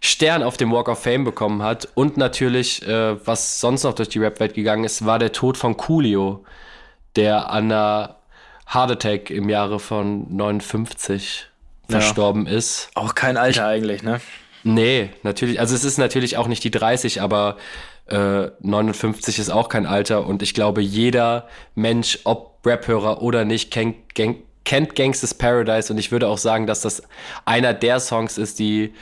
Speaker 2: Stern auf dem Walk of Fame bekommen hat. Und natürlich, äh, was sonst noch durch die Rap-Welt gegangen ist, war der Tod von Coolio, der an einer Heart Attack im Jahre von 59 ja. verstorben ist.
Speaker 4: Auch kein Alter eigentlich, ne?
Speaker 2: Nee, natürlich. Also es ist natürlich auch nicht die 30, aber äh, 59 ist auch kein Alter und ich glaube, jeder Mensch, ob Rap-Hörer oder nicht, kennt, kennt, kennt Gangsters Paradise und ich würde auch sagen, dass das einer der Songs ist, die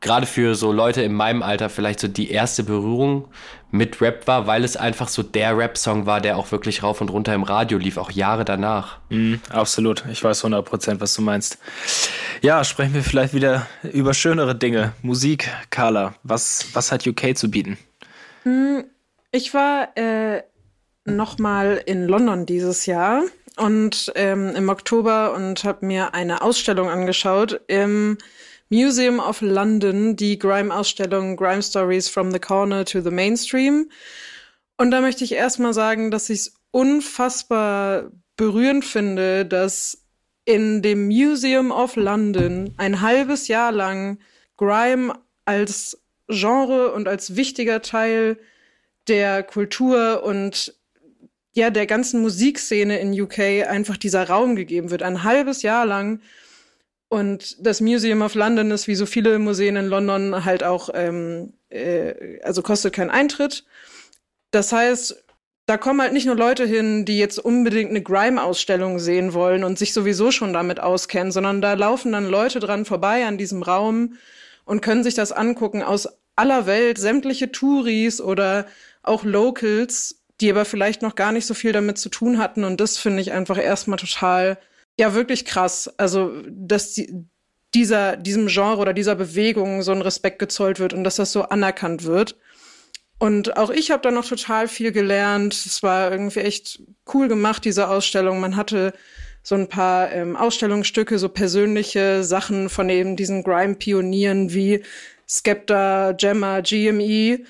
Speaker 2: gerade für so Leute in meinem Alter vielleicht so die erste Berührung mit Rap war, weil es einfach so der Rap-Song war, der auch wirklich rauf und runter im Radio lief, auch Jahre danach.
Speaker 4: Mm, absolut, ich weiß 100% was du meinst. Ja, sprechen wir vielleicht wieder über schönere Dinge. Musik, Carla, was, was hat UK zu bieten?
Speaker 5: Hm, ich war äh, noch mal in London dieses Jahr und ähm, im Oktober und habe mir eine Ausstellung angeschaut im Museum of London, die Grime-Ausstellung Grime Stories from the Corner to the Mainstream. Und da möchte ich erstmal sagen, dass ich es unfassbar berührend finde, dass in dem Museum of London ein halbes Jahr lang Grime als Genre und als wichtiger Teil der Kultur und ja, der ganzen Musikszene in UK einfach dieser Raum gegeben wird. Ein halbes Jahr lang. Und das Museum of London ist wie so viele Museen in London halt auch, ähm, äh, also kostet keinen Eintritt. Das heißt, da kommen halt nicht nur Leute hin, die jetzt unbedingt eine Grime-Ausstellung sehen wollen und sich sowieso schon damit auskennen, sondern da laufen dann Leute dran vorbei an diesem Raum und können sich das angucken aus aller Welt, sämtliche Touris oder auch Locals, die aber vielleicht noch gar nicht so viel damit zu tun hatten. Und das finde ich einfach erstmal total, ja, wirklich krass. Also, dass die, dieser, diesem Genre oder dieser Bewegung so ein Respekt gezollt wird und dass das so anerkannt wird. Und auch ich habe da noch total viel gelernt. Es war irgendwie echt cool gemacht, diese Ausstellung. Man hatte so ein paar ähm, Ausstellungsstücke, so persönliche Sachen von eben diesen Grime-Pionieren wie Skepta, Gemma, GME,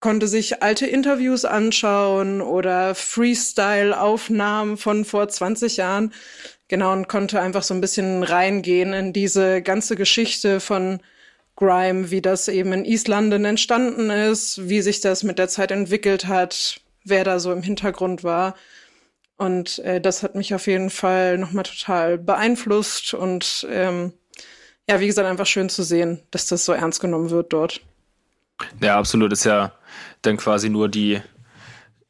Speaker 5: konnte sich alte Interviews anschauen oder Freestyle-Aufnahmen von vor 20 Jahren. Genau, und konnte einfach so ein bisschen reingehen in diese ganze Geschichte von Grime, wie das eben in East London entstanden ist, wie sich das mit der Zeit entwickelt hat, wer da so im Hintergrund war. Und äh, das hat mich auf jeden Fall nochmal total beeinflusst und ähm, ja, wie gesagt, einfach schön zu sehen, dass das so ernst genommen wird dort.
Speaker 4: Ja, absolut. Ist ja dann quasi nur die,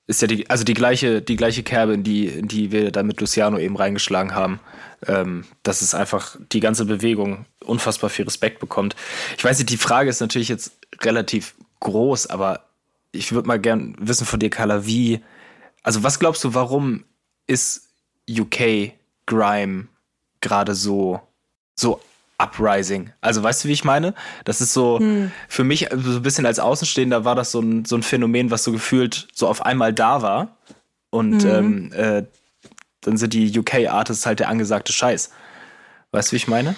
Speaker 4: ist ja die, also die gleiche, die gleiche Kerbe, in die, in die wir da mit Luciano eben reingeschlagen haben. Ähm, dass es einfach die ganze Bewegung unfassbar viel Respekt bekommt. Ich weiß nicht, die Frage ist natürlich jetzt relativ groß, aber ich würde mal gern wissen von dir, Carla, wie, also was glaubst du, warum ist UK Grime gerade so, so uprising? Also weißt du, wie ich meine? Das ist so, hm. für mich so ein bisschen als Außenstehender war das so ein, so ein Phänomen, was so gefühlt so auf einmal da war. Und hm. ähm, äh, dann sind die UK-Artists halt der angesagte Scheiß. Weißt du, wie ich meine?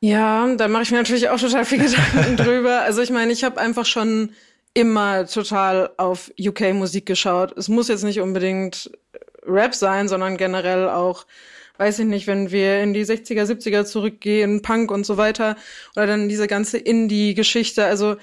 Speaker 5: Ja, da mache ich mir natürlich auch total viel Gedanken drüber. Also ich meine, ich habe einfach schon immer total auf UK-Musik geschaut. Es muss jetzt nicht unbedingt Rap sein, sondern generell auch, weiß ich nicht, wenn wir in die 60er, 70er zurückgehen, Punk und so weiter, oder dann diese ganze Indie-Geschichte. Also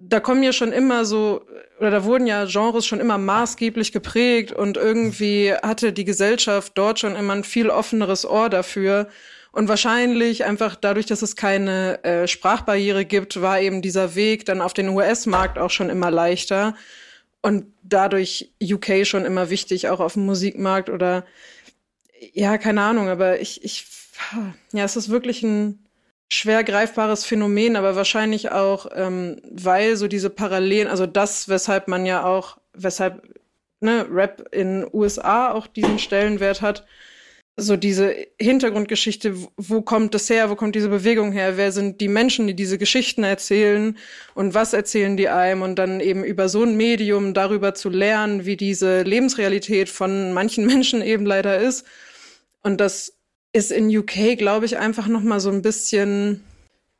Speaker 5: da kommen ja schon immer so, oder da wurden ja Genres schon immer maßgeblich geprägt und irgendwie hatte die Gesellschaft dort schon immer ein viel offeneres Ohr dafür. Und wahrscheinlich einfach dadurch, dass es keine äh, Sprachbarriere gibt, war eben dieser Weg dann auf den US-Markt auch schon immer leichter und dadurch UK schon immer wichtig, auch auf dem Musikmarkt oder ja, keine Ahnung, aber ich, ich, ja, es ist wirklich ein, schwer greifbares Phänomen, aber wahrscheinlich auch, ähm, weil so diese Parallelen, also das, weshalb man ja auch, weshalb ne, Rap in USA auch diesen Stellenwert hat, so diese Hintergrundgeschichte, wo kommt das her, wo kommt diese Bewegung her, wer sind die Menschen, die diese Geschichten erzählen und was erzählen die einem und dann eben über so ein Medium darüber zu lernen, wie diese Lebensrealität von manchen Menschen eben leider ist. Und das ist in UK, glaube ich, einfach noch mal so ein bisschen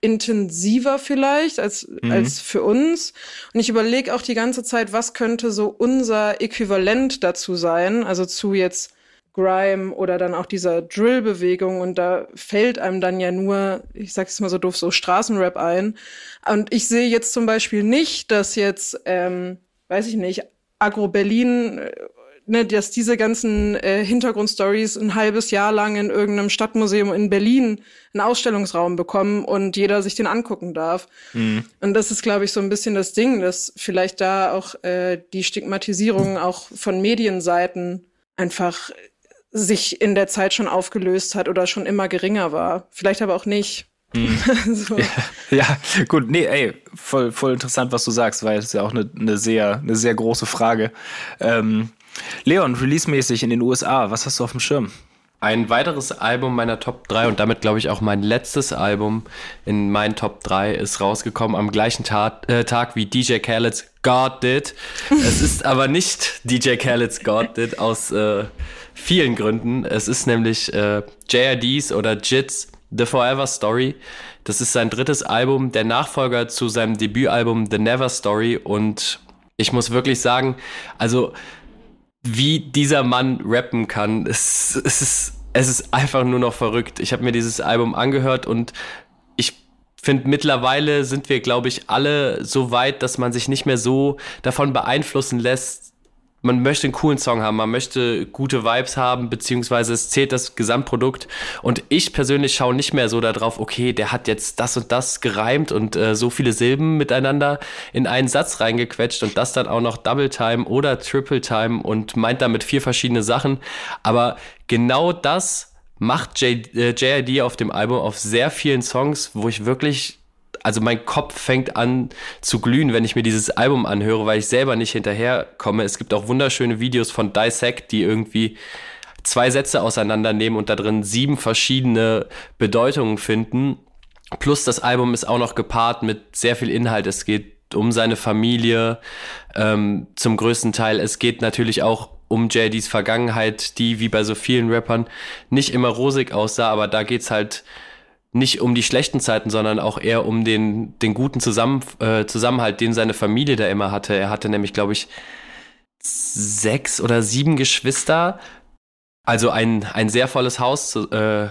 Speaker 5: intensiver vielleicht als, mhm. als für uns. Und ich überlege auch die ganze Zeit, was könnte so unser Äquivalent dazu sein, also zu jetzt Grime oder dann auch dieser Drill-Bewegung und da fällt einem dann ja nur, ich sag's mal so doof, so Straßenrap ein. Und ich sehe jetzt zum Beispiel nicht, dass jetzt, ähm, weiß ich nicht, Agro Berlin, äh, ne, dass diese ganzen äh, Hintergrundstories ein halbes Jahr lang in irgendeinem Stadtmuseum in Berlin einen Ausstellungsraum bekommen und jeder sich den angucken darf. Mhm. Und das ist, glaube ich, so ein bisschen das Ding, dass vielleicht da auch äh, die Stigmatisierung auch von Medienseiten einfach sich in der Zeit schon aufgelöst hat oder schon immer geringer war. Vielleicht aber auch nicht. Hm.
Speaker 4: so. ja, ja, gut, nee, ey, voll, voll interessant, was du sagst, weil es ist ja auch eine, eine, sehr, eine sehr große Frage. Ähm, Leon, release-mäßig in den USA, was hast du auf dem Schirm?
Speaker 2: Ein weiteres Album meiner Top 3 und damit glaube ich auch mein letztes Album in meinen Top 3 ist rausgekommen am gleichen Tag, äh, Tag wie DJ Khaled's God Did. es ist aber nicht DJ Khaled's God Did aus äh, vielen Gründen. Es ist nämlich äh, JRDs oder Jits The Forever Story. Das ist sein drittes Album, der Nachfolger zu seinem Debütalbum The Never Story. Und ich muss wirklich sagen, also wie dieser Mann rappen kann, es, es, ist, es ist einfach nur noch verrückt. Ich habe mir dieses Album angehört und ich finde, mittlerweile sind wir, glaube ich, alle so weit, dass man sich nicht mehr so davon beeinflussen lässt, man möchte einen coolen Song haben, man möchte gute Vibes haben, beziehungsweise es zählt das Gesamtprodukt. Und ich persönlich schaue nicht mehr so darauf, okay, der hat jetzt das und das gereimt und äh, so viele Silben miteinander in einen Satz reingequetscht und das dann auch noch Double Time oder Triple Time und meint damit vier verschiedene Sachen. Aber genau das macht J, äh, JID auf dem Album auf sehr vielen Songs, wo ich wirklich also mein Kopf fängt an zu glühen, wenn ich mir dieses Album anhöre, weil ich selber nicht hinterherkomme. Es gibt auch wunderschöne Videos von Dissect, die irgendwie zwei Sätze auseinandernehmen und da drin sieben verschiedene Bedeutungen finden. Plus das Album ist auch noch gepaart mit sehr viel Inhalt. Es geht um seine Familie ähm, zum größten Teil. Es geht natürlich auch um JDs Vergangenheit, die wie bei so vielen Rappern nicht immer rosig aussah, aber da geht's halt nicht um die schlechten Zeiten, sondern auch eher um den, den guten Zusammen, äh, Zusammenhalt, den seine Familie da immer hatte. Er hatte nämlich, glaube ich, sechs oder sieben Geschwister. Also ein, ein sehr volles Haus, äh,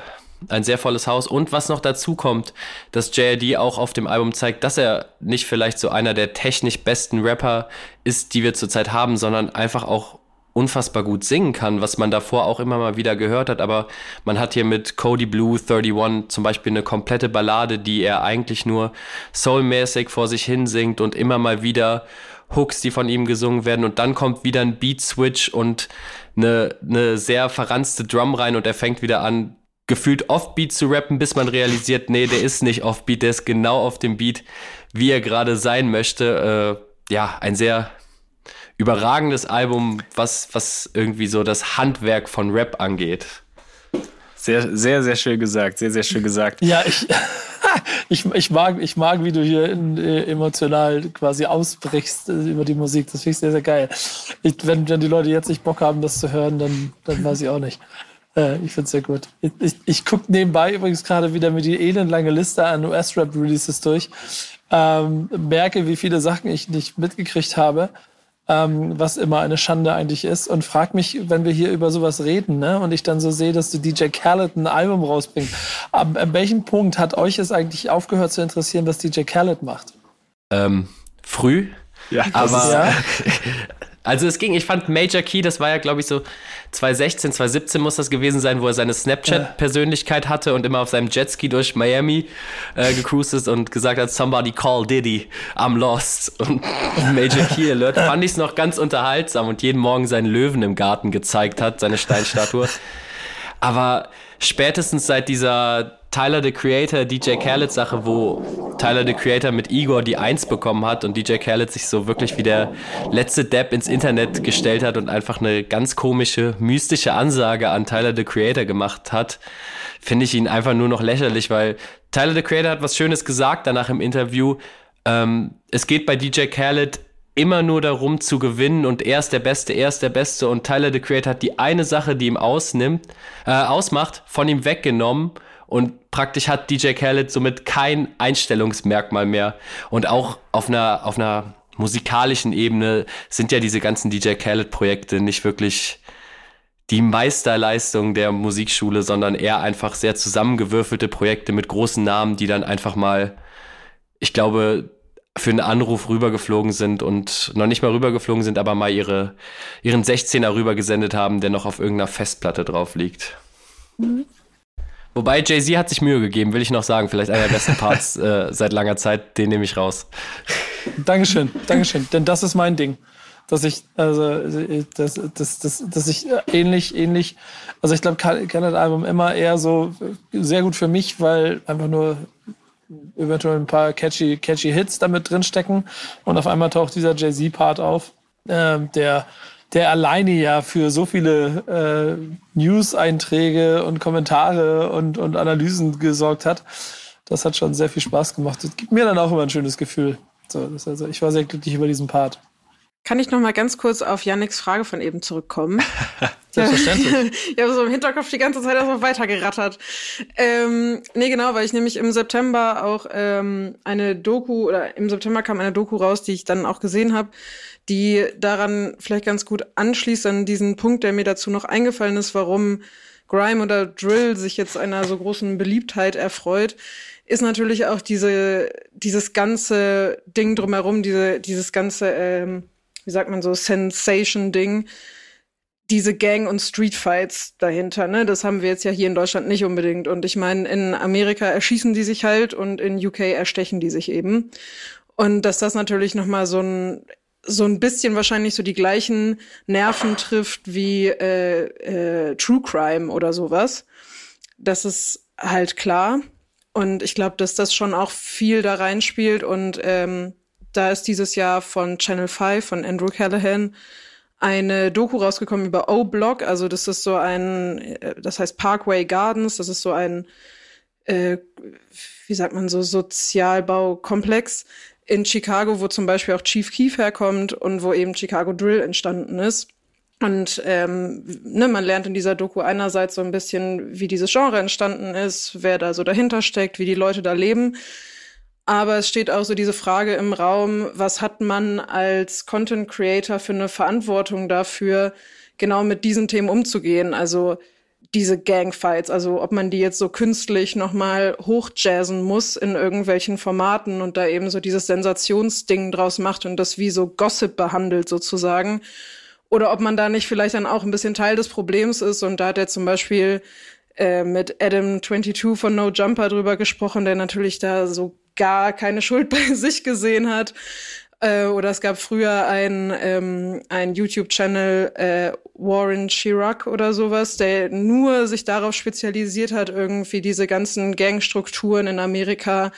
Speaker 2: ein sehr volles Haus. Und was noch dazu kommt, dass JRD auch auf dem Album zeigt, dass er nicht vielleicht so einer der technisch besten Rapper ist, die wir zurzeit haben, sondern einfach auch unfassbar gut singen kann, was man davor auch immer mal wieder gehört hat. Aber man hat hier mit Cody Blue 31 zum Beispiel eine komplette Ballade, die er eigentlich nur soulmäßig vor sich hin singt und immer mal wieder Hooks, die von ihm gesungen werden. Und dann kommt wieder ein Beat-Switch und eine, eine sehr verranzte Drum rein und er fängt wieder an, gefühlt Offbeat zu rappen, bis man realisiert, nee, der ist nicht Offbeat, der ist genau auf dem Beat, wie er gerade sein möchte. Äh, ja, ein sehr überragendes Album, was, was irgendwie so das Handwerk von Rap angeht.
Speaker 4: Sehr, sehr, sehr schön gesagt. Sehr, sehr schön gesagt.
Speaker 1: Ja, ich, ich, ich, mag, ich mag, wie du hier in, äh, emotional quasi ausbrichst äh, über die Musik. Das finde ich sehr, sehr geil. Ich, wenn, wenn die Leute jetzt nicht Bock haben, das zu hören, dann, dann weiß ich auch nicht. Äh, ich finde es sehr gut. Ich, ich, ich gucke nebenbei übrigens gerade wieder mit die elendlange Liste an US-Rap-Releases durch. Ähm, merke, wie viele Sachen ich nicht mitgekriegt habe ähm, was immer eine Schande eigentlich ist. Und frag mich, wenn wir hier über sowas reden, ne, und ich dann so sehe, dass du DJ Khaled ein Album rausbringst, ab, ab welchem Punkt hat euch es eigentlich aufgehört zu interessieren, was DJ Khaled macht?
Speaker 2: Ähm, früh. Ja, aber ja. Also es ging, ich fand Major Key, das war ja, glaube ich, so 2016, 2017 muss das gewesen sein, wo er seine Snapchat-Persönlichkeit hatte und immer auf seinem Jetski durch Miami äh, gecruised ist und gesagt hat, somebody call Diddy, I'm lost. Und Major Key Alert fand ich es noch ganz unterhaltsam und jeden Morgen seinen Löwen im Garten gezeigt hat, seine Steinstatue. Aber spätestens seit dieser Tyler the Creator, DJ Khaled Sache, wo Tyler the Creator mit Igor die Eins bekommen hat und DJ Khaled sich so wirklich wie der letzte Depp ins Internet gestellt hat und einfach eine ganz komische, mystische Ansage an Tyler the Creator gemacht hat, finde ich ihn einfach nur noch lächerlich, weil Tyler the Creator hat was Schönes gesagt danach im Interview. Ähm, es geht bei DJ Khaled immer nur darum zu gewinnen und er ist der Beste, er ist der Beste und Tyler the Creator hat die eine Sache, die ihm ausnimmt, äh, ausmacht, von ihm weggenommen und praktisch hat DJ Khaled somit kein Einstellungsmerkmal mehr. Und auch auf einer, auf einer musikalischen Ebene sind ja diese ganzen DJ Khaled-Projekte nicht wirklich die Meisterleistung der Musikschule, sondern eher einfach sehr zusammengewürfelte Projekte mit großen Namen, die dann einfach mal, ich glaube, für einen Anruf rübergeflogen sind und noch nicht mal rübergeflogen sind, aber mal ihre, ihren 16er rübergesendet haben, der noch auf irgendeiner Festplatte drauf liegt. Mhm. Wobei Jay-Z hat sich Mühe gegeben, will ich noch sagen. Vielleicht einer der besten Parts äh, seit langer Zeit, den nehme ich raus.
Speaker 1: Dankeschön, Dankeschön. Denn das ist mein Ding. Dass ich, also, dass, dass, dass, dass ich ähnlich, ähnlich, also ich glaube, kann das Album immer eher so sehr gut für mich, weil einfach nur eventuell ein paar catchy, catchy Hits damit drinstecken. Und auf einmal taucht dieser Jay-Z-Part auf, äh, der der alleine ja für so viele äh, News-Einträge und Kommentare und, und Analysen gesorgt hat. Das hat schon sehr viel Spaß gemacht. Das gibt mir dann auch immer ein schönes Gefühl. So, also, ich war sehr glücklich über diesen Part.
Speaker 5: Kann ich noch mal ganz kurz auf Yannicks Frage von eben zurückkommen?
Speaker 1: Selbstverständlich.
Speaker 5: ich habe so im Hinterkopf die ganze Zeit erstmal weitergerattert. Ähm, nee, genau, weil ich nämlich im September auch ähm, eine Doku, oder im September kam eine Doku raus, die ich dann auch gesehen habe, die daran vielleicht ganz gut anschließt an diesen Punkt, der mir dazu noch eingefallen ist, warum Grime oder Drill sich jetzt einer so großen Beliebtheit erfreut, ist natürlich auch diese, dieses ganze Ding drumherum, diese, dieses ganze, ähm, wie sagt man so, Sensation-Ding, diese Gang- und Streetfights dahinter, ne? Das haben wir jetzt ja hier in Deutschland nicht unbedingt. Und ich meine, in Amerika erschießen die sich halt und in UK erstechen die sich eben. Und dass das natürlich nochmal so ein so ein bisschen wahrscheinlich so die gleichen Nerven trifft wie äh, äh, True Crime oder sowas. Das ist halt klar. Und ich glaube, dass das schon auch viel da reinspielt. Und ähm, da ist dieses Jahr von Channel 5, von Andrew Callahan, eine Doku rausgekommen über O-Block. Also das ist so ein, äh, das heißt Parkway Gardens. Das ist so ein, äh, wie sagt man so, Sozialbaukomplex in Chicago, wo zum Beispiel auch Chief Keef herkommt und wo eben Chicago Drill entstanden ist. Und ähm, ne, man lernt in dieser Doku einerseits so ein bisschen, wie dieses Genre entstanden ist, wer da so dahinter steckt, wie die Leute da leben. Aber es steht auch so diese Frage im Raum, was hat man als Content Creator für eine Verantwortung dafür, genau mit diesen Themen umzugehen? Also diese Gangfights, also ob man die jetzt so künstlich nochmal hochjazzen muss in irgendwelchen Formaten und da eben so dieses Sensationsding draus macht und das wie so Gossip behandelt sozusagen. Oder ob man da nicht vielleicht dann auch ein bisschen Teil des Problems ist und da hat er zum Beispiel äh, mit Adam 22 von No Jumper drüber gesprochen, der natürlich da so gar keine Schuld bei sich gesehen hat. Äh, oder es gab früher ein, ähm, ein YouTube-Channel äh, Warren Chirac oder sowas, der nur sich darauf spezialisiert hat, irgendwie diese ganzen Gangstrukturen in Amerika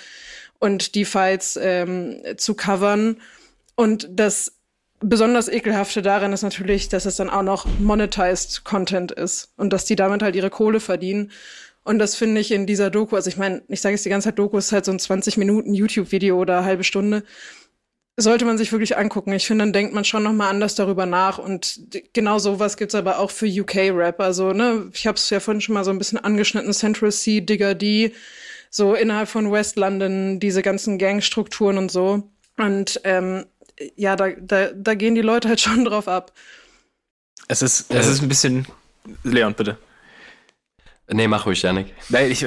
Speaker 5: und die Fights ähm, zu covern. Und das besonders ekelhafte daran ist natürlich, dass es dann auch noch monetized Content ist und dass die damit halt ihre Kohle verdienen. Und das finde ich in dieser Doku, also ich meine, ich sage es die ganze Zeit, Doku ist halt so ein 20 Minuten YouTube-Video oder halbe Stunde sollte man sich wirklich angucken. Ich finde, dann denkt man schon noch mal anders darüber nach. Und genau sowas gibt's aber auch für UK-Rap. Also, ne, ich habe es ja vorhin schon mal so ein bisschen angeschnitten, Central C, Digger D, so innerhalb von West London, diese ganzen Gangstrukturen und so. Und ähm, ja, da, da, da gehen die Leute halt schon drauf ab.
Speaker 4: Es ist, es ist ein bisschen. Leon, bitte.
Speaker 2: Nee, mach ruhig, Janik.
Speaker 4: Nein, ich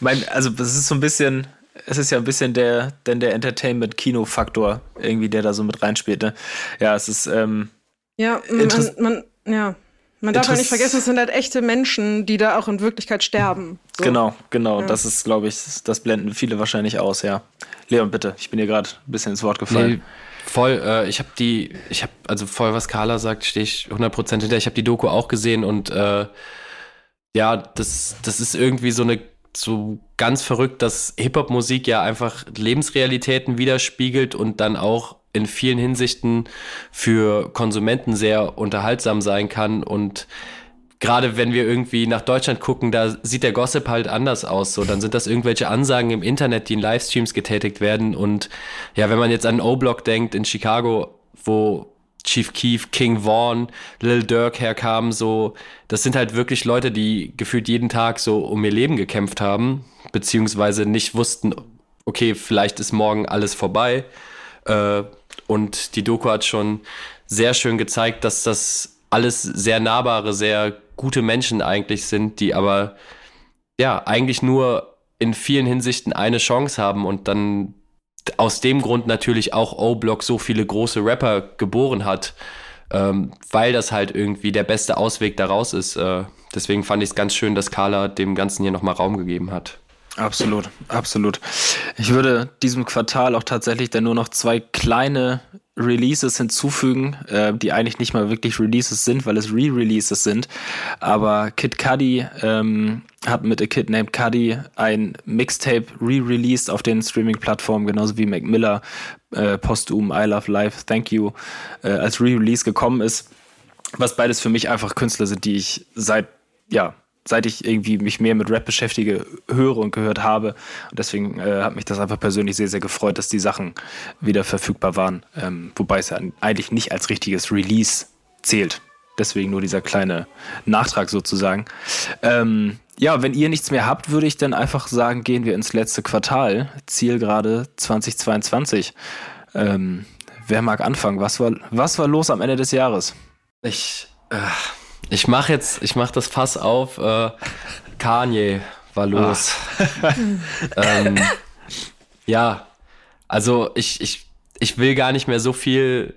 Speaker 4: mein, also es ist so ein bisschen, es ist ja ein bisschen der, denn der Entertainment-Kino-Faktor irgendwie, der da so mit reinspielt. Ne? Ja, es ist. Ähm,
Speaker 5: ja, man, man, ja. Man darf ja nicht vergessen, es sind halt echte Menschen, die da auch in Wirklichkeit sterben.
Speaker 4: So. Genau, genau. Ja. Das ist, glaube ich, das blenden viele wahrscheinlich aus, ja. Leon, bitte, ich bin dir gerade ein bisschen ins Wort gefallen. Nee,
Speaker 2: voll, äh, ich habe die, ich habe, also voll, was Carla sagt, stehe ich 100% hinter. Ich habe die Doku auch gesehen und äh, ja, das, das ist irgendwie so eine so ganz verrückt, dass Hip-Hop-Musik ja einfach Lebensrealitäten widerspiegelt und dann auch in vielen Hinsichten für Konsumenten sehr unterhaltsam sein kann und gerade wenn wir irgendwie nach Deutschland gucken, da sieht der Gossip halt anders aus. So, dann sind das irgendwelche Ansagen im Internet, die in Livestreams getätigt werden. Und ja, wenn man jetzt an O-Block denkt in Chicago, wo Chief Keef, King Vaughn, Lil Durk herkamen, so, das sind halt wirklich Leute, die gefühlt jeden Tag so um ihr Leben gekämpft haben, beziehungsweise nicht wussten, okay, vielleicht ist morgen alles vorbei. Äh, und die Doku hat schon sehr schön gezeigt, dass das alles sehr nahbare, sehr gute Menschen eigentlich sind, die aber ja eigentlich nur in vielen Hinsichten eine Chance haben und dann aus dem Grund natürlich auch O-Block so viele große Rapper geboren hat, ähm, weil das halt irgendwie der beste Ausweg daraus ist. Äh, deswegen fand ich es ganz schön, dass Carla dem Ganzen hier nochmal Raum gegeben hat.
Speaker 4: Absolut, absolut. Ich würde diesem Quartal auch tatsächlich dann nur noch zwei kleine Releases hinzufügen, äh, die eigentlich nicht mal wirklich Releases sind, weil es Re-Releases sind. Aber Kid Cudi ähm, hat mit A Kid Named Cudi ein Mixtape re-released auf den Streaming-Plattformen, genauso wie Mac Miller äh, postum I Love Life, Thank You äh, als Re-Release gekommen ist. Was beides für mich einfach Künstler sind, die ich seit ja seit ich irgendwie mich mehr mit Rap beschäftige, höre und gehört habe. Und deswegen äh, hat mich das einfach persönlich sehr, sehr gefreut, dass die Sachen wieder verfügbar waren. Ähm, wobei es ja eigentlich nicht als richtiges Release zählt. Deswegen nur dieser kleine Nachtrag sozusagen. Ähm, ja, wenn ihr nichts mehr habt, würde ich dann einfach sagen, gehen wir ins letzte Quartal. Zielgerade 2022. Ähm, wer mag anfangen? Was war, was war los am Ende des Jahres?
Speaker 2: Ich. Äh ich mache jetzt, ich mache das Fass auf. Äh, Kanye war los. ähm, ja, also ich, ich, ich will gar nicht mehr so viel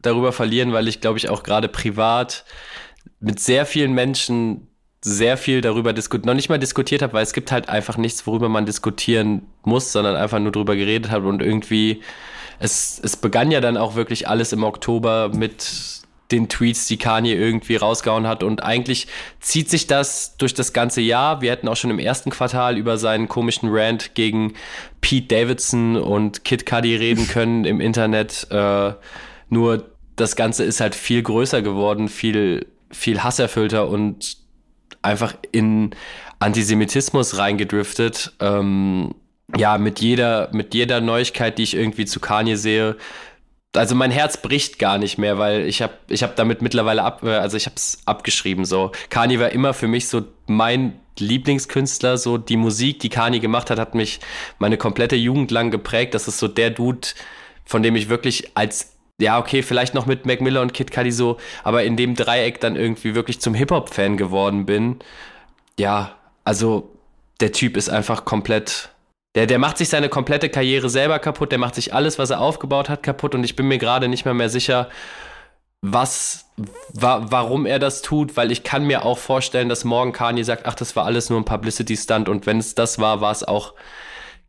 Speaker 2: darüber verlieren, weil ich glaube ich auch gerade privat mit sehr vielen Menschen sehr viel darüber diskutiert, noch nicht mal diskutiert habe, weil es gibt halt einfach nichts, worüber man diskutieren muss, sondern einfach nur darüber geredet hat und irgendwie es, es begann ja dann auch wirklich alles im Oktober mit den Tweets, die Kanye irgendwie rausgehauen hat. Und eigentlich zieht sich das durch das ganze Jahr. Wir hätten auch schon im ersten Quartal über seinen komischen Rant gegen Pete Davidson und Kid Cudi reden können im Internet. Äh, nur das Ganze ist halt viel größer geworden, viel, viel hasserfüllter und einfach in Antisemitismus reingedriftet. Ähm, ja, mit jeder, mit jeder Neuigkeit, die ich irgendwie zu Kanye sehe, also mein Herz bricht gar nicht mehr, weil ich habe ich hab damit mittlerweile ab, äh, also ich habe es abgeschrieben so. Kanye war immer für mich so mein Lieblingskünstler, so die Musik, die Kanye gemacht hat, hat mich meine komplette Jugend lang geprägt. Das ist so der Dude, von dem ich wirklich als ja, okay, vielleicht noch mit Mac Miller und Kid Cudi so, aber in dem Dreieck dann irgendwie wirklich zum Hip-Hop-Fan geworden bin. Ja, also der Typ ist einfach komplett der, der macht sich seine komplette Karriere selber kaputt, der macht sich alles, was er aufgebaut hat, kaputt und ich bin mir gerade nicht mehr mehr sicher, was, wa warum er das tut, weil ich kann mir auch vorstellen, dass morgen Kanye sagt, ach, das war alles nur ein Publicity-Stunt und wenn es das war, war es auch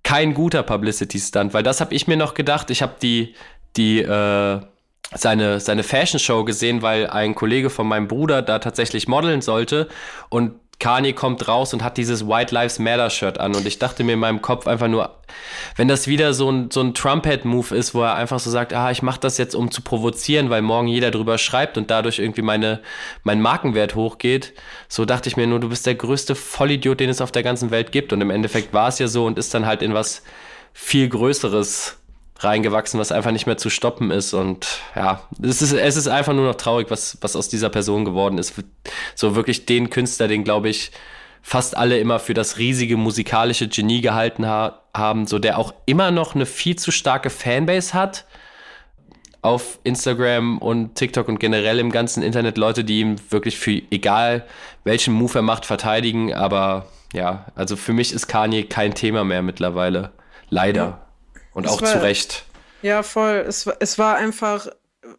Speaker 2: kein guter Publicity-Stunt, weil das habe ich mir noch gedacht. Ich habe die, die, äh, seine, seine Fashion Show gesehen, weil ein Kollege von meinem Bruder da tatsächlich modeln sollte und Kanye kommt raus und hat dieses White Lives Matter Shirt an. Und ich dachte mir in meinem Kopf einfach nur, wenn das wieder so ein, so ein Trumpet-Move ist, wo er einfach so sagt, ah, ich mache das jetzt, um zu provozieren, weil morgen jeder drüber schreibt und dadurch irgendwie meine, mein Markenwert hochgeht, so dachte ich mir nur, du bist der größte Vollidiot, den es auf der ganzen Welt gibt. Und im Endeffekt war es ja so und ist dann halt in was viel Größeres reingewachsen, was einfach nicht mehr zu stoppen ist. Und ja, es ist, es ist einfach nur noch traurig, was, was aus dieser Person geworden ist. So wirklich den Künstler, den glaube ich fast alle immer für das riesige musikalische Genie gehalten ha haben, so der auch immer noch eine viel zu starke Fanbase hat auf Instagram und TikTok und generell im ganzen Internet Leute, die ihm wirklich für egal welchen Move er macht, verteidigen. Aber ja, also für mich ist Kanye kein Thema mehr mittlerweile. Leider. Ja. Und es auch war, zu Recht.
Speaker 5: Ja, voll. Es, es war einfach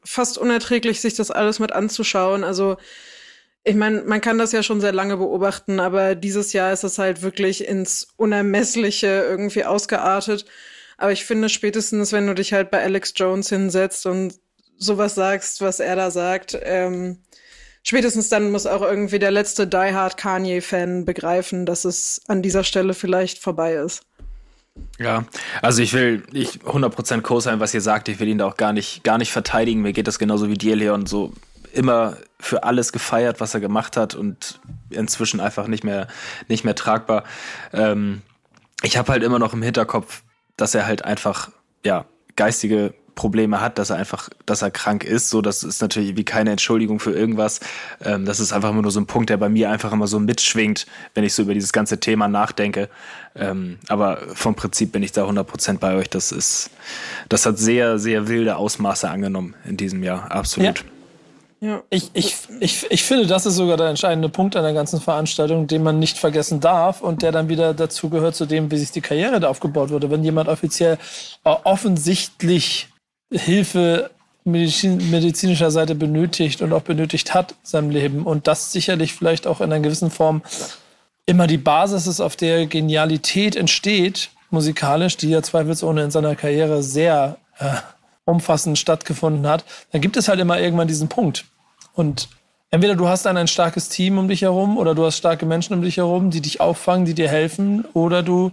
Speaker 5: fast unerträglich, sich das alles mit anzuschauen. Also, ich meine, man kann das ja schon sehr lange beobachten, aber dieses Jahr ist es halt wirklich ins Unermessliche irgendwie ausgeartet. Aber ich finde spätestens, wenn du dich halt bei Alex Jones hinsetzt und sowas sagst, was er da sagt, ähm, spätestens dann muss auch irgendwie der letzte Die Hard Kanye-Fan begreifen, dass es an dieser Stelle vielleicht vorbei ist.
Speaker 4: Ja, also ich will ich 100% co sein, was ihr sagt. Ich will ihn da auch gar nicht, gar nicht verteidigen. Mir geht das genauso wie dir, Leon. So immer für alles gefeiert, was er gemacht hat und inzwischen einfach nicht mehr, nicht mehr tragbar. Ähm, ich habe halt immer noch im Hinterkopf, dass er halt einfach, ja, geistige Probleme hat, dass er einfach, dass er krank ist. So, das ist natürlich wie keine Entschuldigung für irgendwas. Ähm, das ist einfach immer nur so ein Punkt, der bei mir einfach immer so mitschwingt, wenn ich so über dieses ganze Thema nachdenke. Ähm, aber vom Prinzip bin ich da 100% bei euch. Das ist, das hat sehr, sehr wilde Ausmaße angenommen in diesem Jahr. Absolut.
Speaker 1: Ja. Ja. Ich, ich, ich, ich finde, das ist sogar der entscheidende Punkt an der ganzen Veranstaltung, den man nicht vergessen darf und der dann wieder dazu gehört zu dem, wie sich die Karriere da aufgebaut wurde. Wenn jemand offiziell äh, offensichtlich Hilfe Medizin, medizinischer Seite benötigt und auch benötigt hat in seinem Leben und das sicherlich vielleicht auch in einer gewissen Form immer die Basis ist, auf der Genialität entsteht, musikalisch, die ja zweifelsohne in seiner Karriere sehr äh, umfassend stattgefunden hat, dann gibt es halt immer irgendwann diesen Punkt. Und entweder du hast dann ein starkes Team um dich herum oder du hast starke Menschen um dich herum, die dich auffangen, die dir helfen, oder du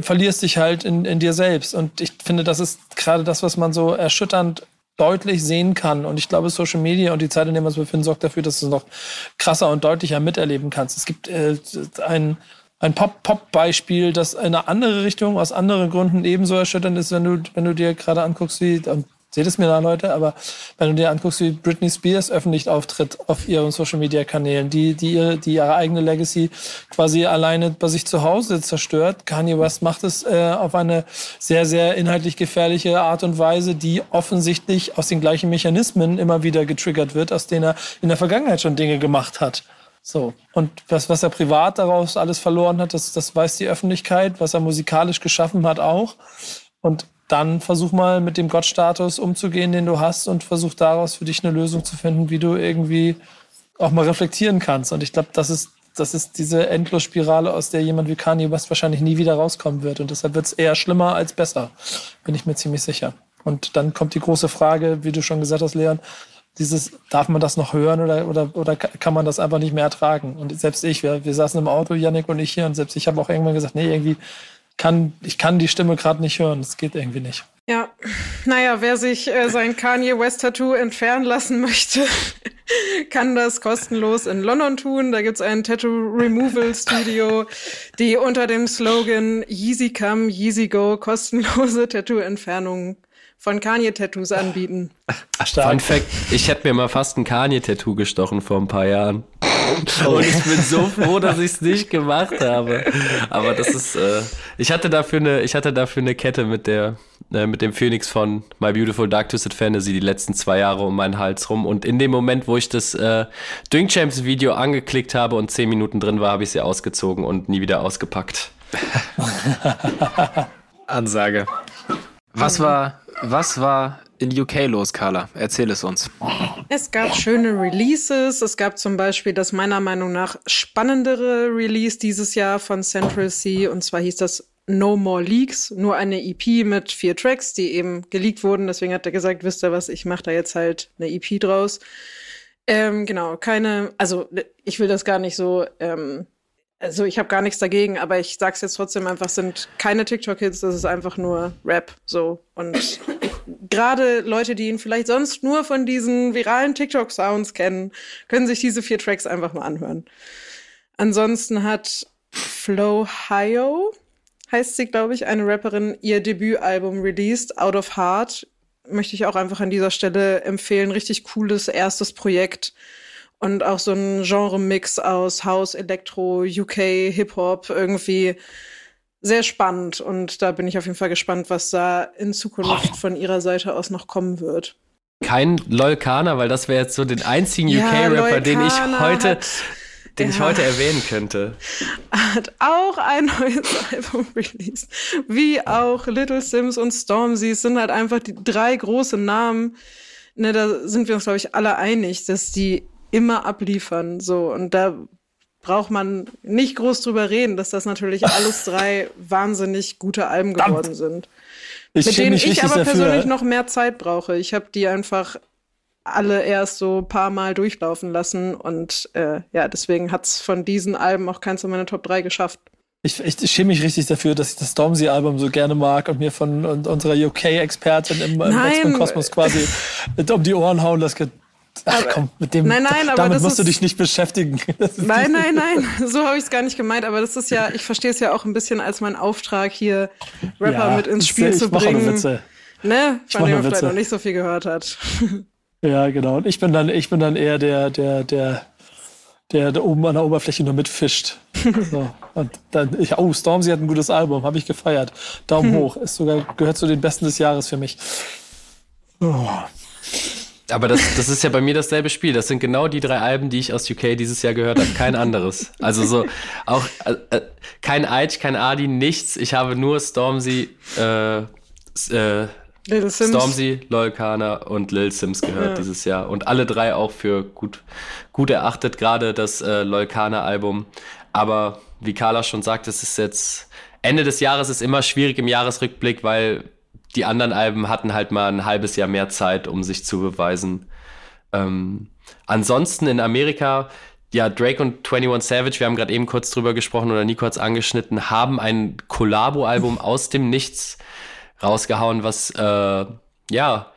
Speaker 1: verlierst dich halt in, in dir selbst. Und ich finde, das ist gerade das, was man so erschütternd deutlich sehen kann. Und ich glaube, Social Media und die Zeit, in der wir uns befinden, sorgt dafür, dass du es noch krasser und deutlicher miterleben kannst. Es gibt äh, ein, ein Pop-Pop-Beispiel, das in eine andere Richtung, aus anderen Gründen ebenso erschütternd ist, wenn du, wenn du dir gerade anguckst, wie, Seht es mir da, Leute, aber wenn du dir anguckst, wie Britney Spears öffentlich auftritt auf ihren Social Media Kanälen, die, die, ihre, die ihre eigene Legacy quasi alleine bei sich zu Hause zerstört. Kanye West macht es äh, auf eine sehr, sehr inhaltlich gefährliche Art und Weise, die offensichtlich aus den gleichen Mechanismen immer wieder getriggert wird, aus denen er in der Vergangenheit schon Dinge gemacht hat. So. Und was, was er privat daraus alles verloren hat, das, das weiß die Öffentlichkeit, was er musikalisch geschaffen hat auch. Und dann versuch mal mit dem Gottstatus umzugehen, den du hast und versuch daraus für dich eine Lösung zu finden, wie du irgendwie auch mal reflektieren kannst. Und ich glaube, das ist, das ist diese Endlosspirale, aus der jemand wie Kanye West wahrscheinlich nie wieder rauskommen wird. Und deshalb wird es eher schlimmer als besser, bin ich mir ziemlich sicher. Und dann kommt die große Frage, wie du schon gesagt hast, Leon, dieses, darf man das noch hören oder, oder, oder kann man das einfach nicht mehr ertragen? Und selbst ich, wir, wir saßen im Auto, Yannick und ich hier, und selbst ich habe auch irgendwann gesagt, nee, irgendwie kann, ich kann die Stimme gerade nicht hören. Das geht irgendwie nicht.
Speaker 5: Ja, naja, wer sich äh, sein Kanye West Tattoo entfernen lassen möchte, kann das kostenlos in London tun. Da gibt's ein Tattoo Removal Studio, die unter dem Slogan Yeezy Come, Yeezy Go kostenlose Tattoo-Entfernungen von Kanye-Tattoos anbieten.
Speaker 2: Stark. Fun Fact, ich hätte mir mal fast ein Kanye-Tattoo gestochen vor ein paar Jahren. Und ich bin so froh, dass ich es nicht gemacht habe. Aber das ist, äh, ich hatte dafür eine, ich hatte dafür eine Kette mit der, äh, mit dem Phoenix von My Beautiful Dark Twisted Fantasy die letzten zwei Jahre um meinen Hals rum. Und in dem Moment, wo ich das äh, Drink Champs Video angeklickt habe und zehn Minuten drin war, habe ich sie ausgezogen und nie wieder ausgepackt.
Speaker 4: Ansage. Was war was war in UK los, Carla? Erzähl es uns.
Speaker 5: Es gab schöne Releases. Es gab zum Beispiel das meiner Meinung nach spannendere Release dieses Jahr von Central Sea. Und zwar hieß das No More Leaks. Nur eine EP mit vier Tracks, die eben geleakt wurden. Deswegen hat er gesagt, wisst ihr was, ich mache da jetzt halt eine EP draus. Ähm, genau, keine, also ich will das gar nicht so ähm, also ich habe gar nichts dagegen, aber ich sag's jetzt trotzdem einfach, sind keine TikTok-Hits, das ist einfach nur Rap so. Und gerade Leute, die ihn vielleicht sonst nur von diesen viralen TikTok-Sounds kennen, können sich diese vier Tracks einfach mal anhören. Ansonsten hat Flo Hio, heißt sie, glaube ich, eine Rapperin, ihr Debütalbum released, Out of Heart. Möchte ich auch einfach an dieser Stelle empfehlen. Richtig cooles erstes Projekt und auch so ein Genre-Mix aus House, Elektro, UK, Hip-Hop irgendwie sehr spannend. Und da bin ich auf jeden Fall gespannt, was da in Zukunft von ihrer Seite aus noch kommen wird.
Speaker 2: Kein Lolkana, weil das wäre jetzt so den einzigen ja, UK-Rapper, den ich heute, hat, den ich heute erwähnen könnte.
Speaker 5: Hat auch ein neues Album released. Wie auch Little Sims und Stormzy. Es sind halt einfach die drei großen Namen. Ne, da sind wir uns, glaube ich, alle einig, dass die immer abliefern. So, und da braucht man nicht groß drüber reden, dass das natürlich alles drei wahnsinnig gute Alben geworden sind. Ich mit denen ich aber persönlich dafür. noch mehr Zeit brauche. Ich habe die einfach alle erst so ein paar Mal durchlaufen lassen. Und äh, ja, deswegen hat's von diesen Alben auch keins in meine Top 3 geschafft.
Speaker 1: Ich, ich, ich schäme mich richtig dafür, dass ich das Stormzy-Album so gerne mag und mir von und unserer UK-Expertin im, im X-Men-Kosmos quasi um die Ohren hauen lasse. Ach komm, mit dem,
Speaker 5: nein, nein,
Speaker 1: damit musst du dich nicht beschäftigen.
Speaker 5: Nein, nein, nein, so habe ich es gar nicht gemeint. Aber das ist ja, ich verstehe es ja auch ein bisschen als mein Auftrag, hier Rapper ja, mit ins Spiel zu bringen. Witze. Ne? Von dem man vielleicht noch nicht so viel gehört hat.
Speaker 1: Ja, genau. Und ich bin dann, ich bin dann eher der, der, der, der, der oben an der Oberfläche nur mitfischt. So. Und dann, ich, oh, Stormzy hat ein gutes Album, habe ich gefeiert. Daumen hoch, ist sogar, gehört zu den besten des Jahres für mich.
Speaker 2: Oh. Aber das, das ist ja bei mir dasselbe Spiel. Das sind genau die drei Alben, die ich aus UK dieses Jahr gehört habe. Kein anderes. Also so auch äh, äh kein Aitch, kein Adi, nichts. Ich habe nur Stormzy, äh, äh. Stormzy, Loyal Kana und Lil Sims gehört ja. dieses Jahr. Und alle drei auch für gut, gut erachtet, gerade das äh, Loyal Kana Album. Aber wie Carla schon sagt, es ist jetzt Ende des Jahres ist immer schwierig im Jahresrückblick, weil die anderen Alben hatten halt mal ein halbes Jahr mehr Zeit, um sich zu beweisen. Ähm, ansonsten in Amerika, ja, Drake und 21 Savage, wir haben gerade eben kurz drüber gesprochen oder nie kurz angeschnitten, haben ein Collabo-Album aus dem Nichts rausgehauen, was, äh, ja,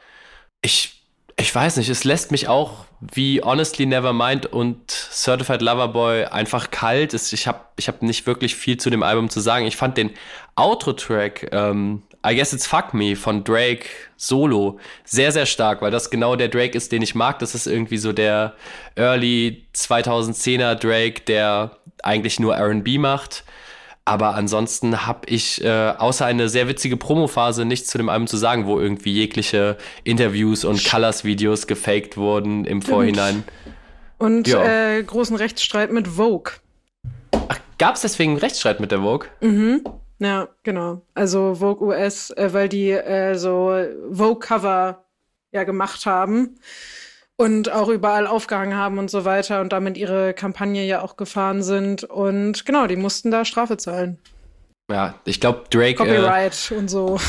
Speaker 2: ich, ich weiß nicht, es lässt mich auch wie Honestly Nevermind und Certified Lover Boy einfach kalt. Ich habe ich hab nicht wirklich viel zu dem Album zu sagen. Ich fand den Outro-Track, ähm, I Guess It's Fuck Me von Drake solo sehr, sehr stark, weil das genau der Drake ist, den ich mag. Das ist irgendwie so der Early 2010er Drake, der eigentlich nur RB macht aber ansonsten habe ich äh, außer eine sehr witzige Promophase nichts zu dem Album zu sagen, wo irgendwie jegliche Interviews und Colors-Videos gefaked wurden im Vorhinein.
Speaker 5: Und äh, großen Rechtsstreit mit Vogue.
Speaker 2: Ach, gab es deswegen einen Rechtsstreit mit der Vogue?
Speaker 5: Mhm. Ja, genau. Also Vogue US, äh, weil die äh, so Vogue-Cover ja gemacht haben und auch überall aufgehangen haben und so weiter und damit ihre Kampagne ja auch gefahren sind. Und genau, die mussten da Strafe zahlen.
Speaker 2: Ja, ich glaube, Drake.
Speaker 5: Copyright äh, und so.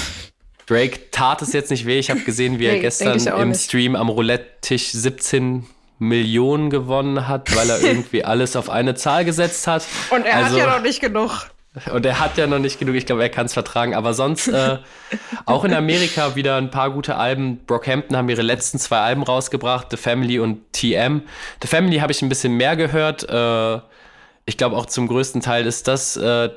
Speaker 2: Drake tat es jetzt nicht weh. Ich habe gesehen, wie er nee, gestern im nicht. Stream am Roulette-Tisch 17 Millionen gewonnen hat, weil er irgendwie alles auf eine Zahl gesetzt hat.
Speaker 5: Und er also, hat ja noch nicht genug.
Speaker 2: Und er hat ja noch nicht genug, ich glaube, er kann es vertragen. Aber sonst, äh, auch in Amerika wieder ein paar gute Alben. Brockhampton haben ihre letzten zwei Alben rausgebracht, The Family und TM. The Family habe ich ein bisschen mehr gehört. Äh, ich glaube auch zum größten Teil ist das, äh,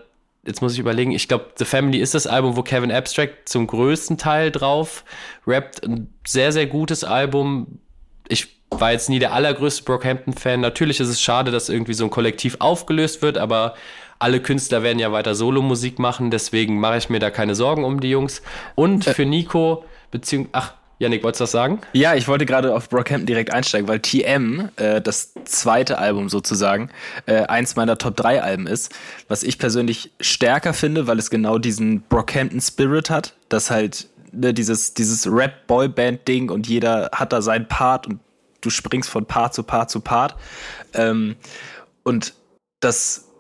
Speaker 2: jetzt muss ich überlegen, ich glaube, The Family ist das Album, wo Kevin Abstract zum größten Teil drauf rappt. Ein sehr, sehr gutes Album. Ich war jetzt nie der allergrößte Brockhampton-Fan. Natürlich ist es schade, dass irgendwie so ein Kollektiv aufgelöst wird, aber alle Künstler werden ja weiter Solomusik machen, deswegen mache ich mir da keine Sorgen um die Jungs. Und äh. für Nico, beziehungsweise, ach, Janik, wolltest du das sagen?
Speaker 4: Ja, ich wollte gerade auf Brockhampton direkt einsteigen, weil TM, äh, das zweite Album sozusagen, äh, eins meiner Top 3 Alben ist, was ich persönlich stärker finde, weil es genau diesen Brockhampton Spirit hat, dass halt ne, dieses, dieses Rap-Boy-Band-Ding und jeder hat da seinen Part und du springst von Part zu Part zu Part. Ähm, und das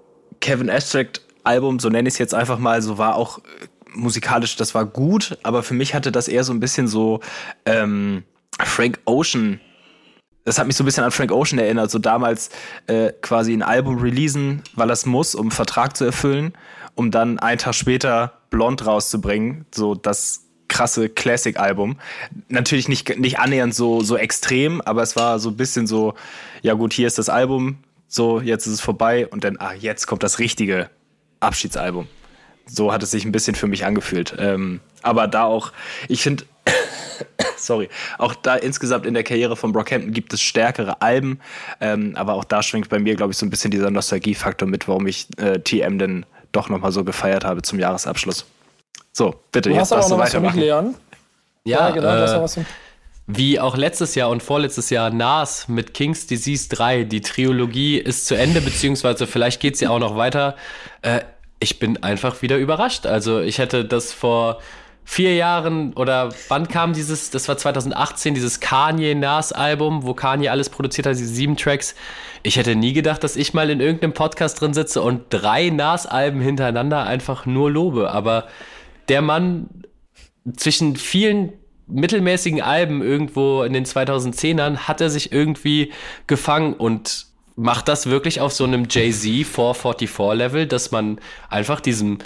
Speaker 4: Kevin Abstract Album, so nenne ich es jetzt einfach mal, so war auch äh, musikalisch, das war gut, aber für mich hatte das eher so ein bisschen so ähm, Frank Ocean. Das hat mich so ein bisschen an Frank Ocean erinnert, so damals äh, quasi ein Album releasen, weil das muss, um einen Vertrag zu erfüllen, um dann einen Tag später Blond rauszubringen, so das krasse Classic-Album. Natürlich nicht, nicht annähernd so, so extrem, aber es war so ein bisschen so, ja gut, hier ist das Album, so, jetzt ist es vorbei und dann, ah, jetzt kommt das richtige Abschiedsalbum. So hat es sich ein bisschen für mich angefühlt. Ähm, aber da auch, ich finde, sorry, auch da insgesamt in der Karriere von Brockhampton gibt es stärkere Alben, ähm, aber auch da schwingt bei mir, glaube ich, so ein bisschen dieser Nostalgiefaktor mit, warum ich äh, TM denn doch nochmal so gefeiert habe zum Jahresabschluss. So, bitte,
Speaker 1: du jetzt hast darfst du weitermachen. Leon.
Speaker 2: Ja, ja genau, äh, das war was wie auch letztes Jahr und vorletztes Jahr Nas mit King's Disease 3. Die Trilogie ist zu Ende, beziehungsweise vielleicht geht sie auch noch weiter. Äh, ich bin einfach wieder überrascht. Also ich hätte das vor vier Jahren oder wann kam dieses, das war 2018, dieses Kanye Nas Album, wo Kanye alles produziert hat, diese sieben Tracks. Ich hätte nie gedacht, dass ich mal in irgendeinem Podcast drin sitze und drei Nas Alben hintereinander einfach nur lobe. Aber der Mann zwischen vielen mittelmäßigen Alben irgendwo in den 2010ern hat er sich irgendwie gefangen und macht das wirklich auf so einem Jay-Z 444 Level, dass man einfach diesem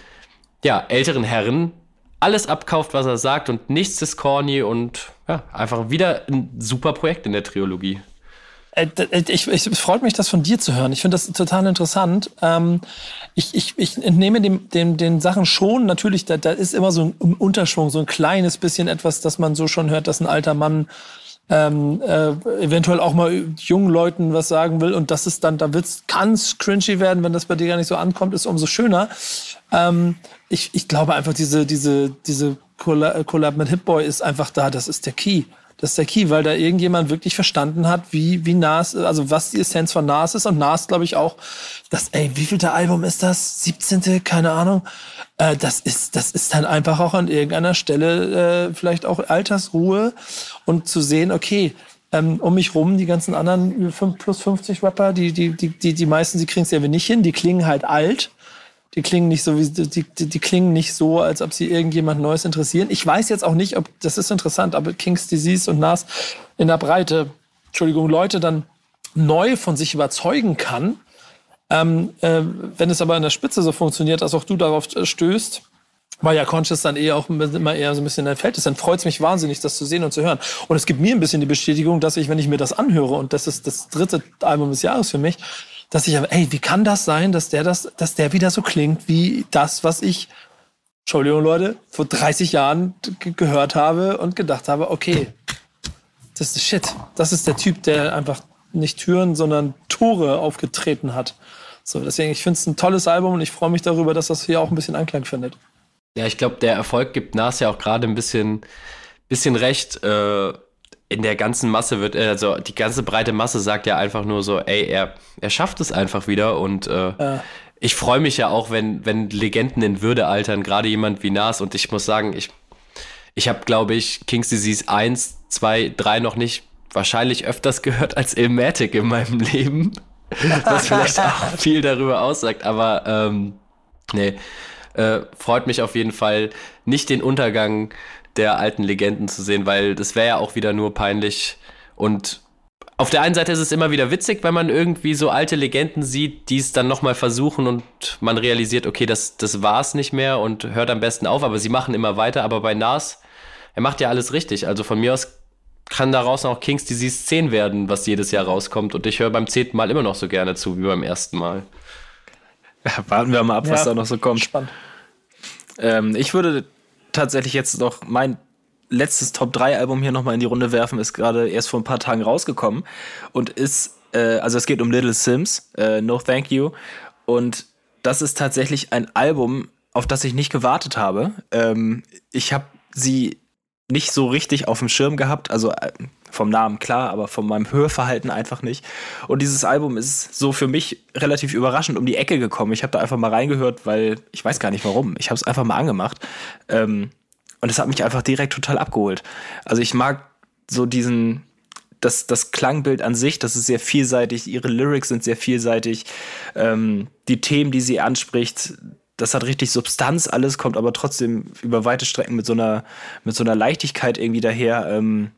Speaker 2: ja, älteren Herren alles abkauft, was er sagt und nichts ist corny und ja, einfach wieder ein super Projekt in der Trilogie.
Speaker 1: Äh, äh, ich, ich, es freut mich, das von dir zu hören. Ich finde das total interessant. Ähm, ich, ich, ich entnehme dem, dem, den Sachen schon, natürlich, da, da ist immer so ein Unterschwung, so ein kleines bisschen etwas, dass man so schon hört, dass ein alter Mann ähm, äh, eventuell auch mal jungen Leuten was sagen will und das ist dann, da wird's ganz cringy werden, wenn das bei dir gar nicht so ankommt, ist umso schöner. Ähm, ich, ich glaube einfach, diese, diese, diese Collab mit Hitboy ist einfach da, das ist der Key. Das ist der Key, weil da irgendjemand wirklich verstanden hat, wie, wie Nas, also was die Essenz von Nas ist. Und Nas, glaube ich, auch, das, ey, wie viel der Album ist das? 17. Keine Ahnung. Äh, das ist, das ist dann einfach auch an irgendeiner Stelle äh, vielleicht auch Altersruhe und zu sehen, okay, ähm, um mich rum, die ganzen anderen 5 plus 50 Rapper, die, die, die, die, die meisten, die kriegen es ja nicht hin, die klingen halt alt die klingen nicht so wie die, die, die klingen nicht so, als ob sie irgendjemand Neues interessieren. Ich weiß jetzt auch nicht, ob das ist interessant, aber Kings Disease und Nas in der Breite, Entschuldigung, Leute dann neu von sich überzeugen kann. Ähm, äh, wenn es aber in der Spitze so funktioniert, dass auch du darauf stößt, weil ja Conscious dann eher auch immer eher so ein bisschen entfällt ist, dann freut es mich wahnsinnig, das zu sehen und zu hören. Und es gibt mir ein bisschen die Bestätigung, dass ich, wenn ich mir das anhöre, und das ist das dritte Album des Jahres für mich, dass ich, ey, wie kann das sein, dass der das, dass der wieder so klingt wie das, was ich, Entschuldigung, Leute, vor 30 Jahren gehört habe und gedacht habe, okay, das ist Shit. Das ist der Typ, der einfach nicht Türen, sondern Tore aufgetreten hat. So, deswegen, ich finde es ein tolles Album und ich freue mich darüber, dass das hier auch ein bisschen Anklang findet.
Speaker 2: Ja, ich glaube, der Erfolg gibt Nas ja auch gerade ein bisschen, bisschen recht. Äh, in der ganzen Masse wird, äh, also die ganze breite Masse sagt ja einfach nur so, ey, er, er schafft es einfach wieder und äh, äh. ich freue mich ja auch, wenn, wenn Legenden in Würde altern, gerade jemand wie Nas und ich muss sagen, ich, ich habe, glaube ich, King's Disease 1, 2, 3 noch nicht wahrscheinlich öfters gehört als Ilmatic in meinem Leben, was vielleicht auch viel darüber aussagt, aber ähm, nee, äh, freut mich auf jeden Fall nicht den Untergang der alten Legenden zu sehen, weil das wäre ja auch wieder nur peinlich. Und auf der einen Seite ist es immer wieder witzig, wenn man irgendwie so alte Legenden sieht, die es dann nochmal versuchen und man realisiert, okay, das, das war's nicht mehr und hört am besten auf, aber sie machen immer weiter. Aber bei Nas, er macht ja alles richtig. Also von mir aus kann daraus auch Kings Disease 10 werden, was jedes Jahr rauskommt. Und ich höre beim zehnten Mal immer noch so gerne zu wie beim ersten Mal.
Speaker 4: Ja, warten wir mal ab, was ja, da noch so kommt. Spannend. Ähm, ich würde tatsächlich jetzt noch mein letztes Top 3 Album hier nochmal in die Runde werfen, ist gerade erst vor ein paar Tagen rausgekommen und ist, äh, also es geht um Little Sims, äh, No Thank You. Und das ist tatsächlich ein Album, auf das ich nicht gewartet habe. Ähm, ich habe sie nicht so richtig auf dem Schirm gehabt, also äh, vom Namen klar, aber von meinem Hörverhalten einfach nicht. Und dieses Album ist so für mich relativ überraschend um die Ecke gekommen. Ich habe da einfach mal reingehört, weil ich weiß gar nicht warum. Ich habe es einfach mal angemacht. Ähm, und es hat mich einfach direkt total abgeholt. Also ich mag so diesen, das, das Klangbild an sich, das ist sehr vielseitig, ihre Lyrics sind sehr vielseitig, ähm, die Themen, die sie anspricht, das hat richtig Substanz alles, kommt aber trotzdem über weite Strecken mit so einer, mit so einer Leichtigkeit irgendwie daher. Ähm,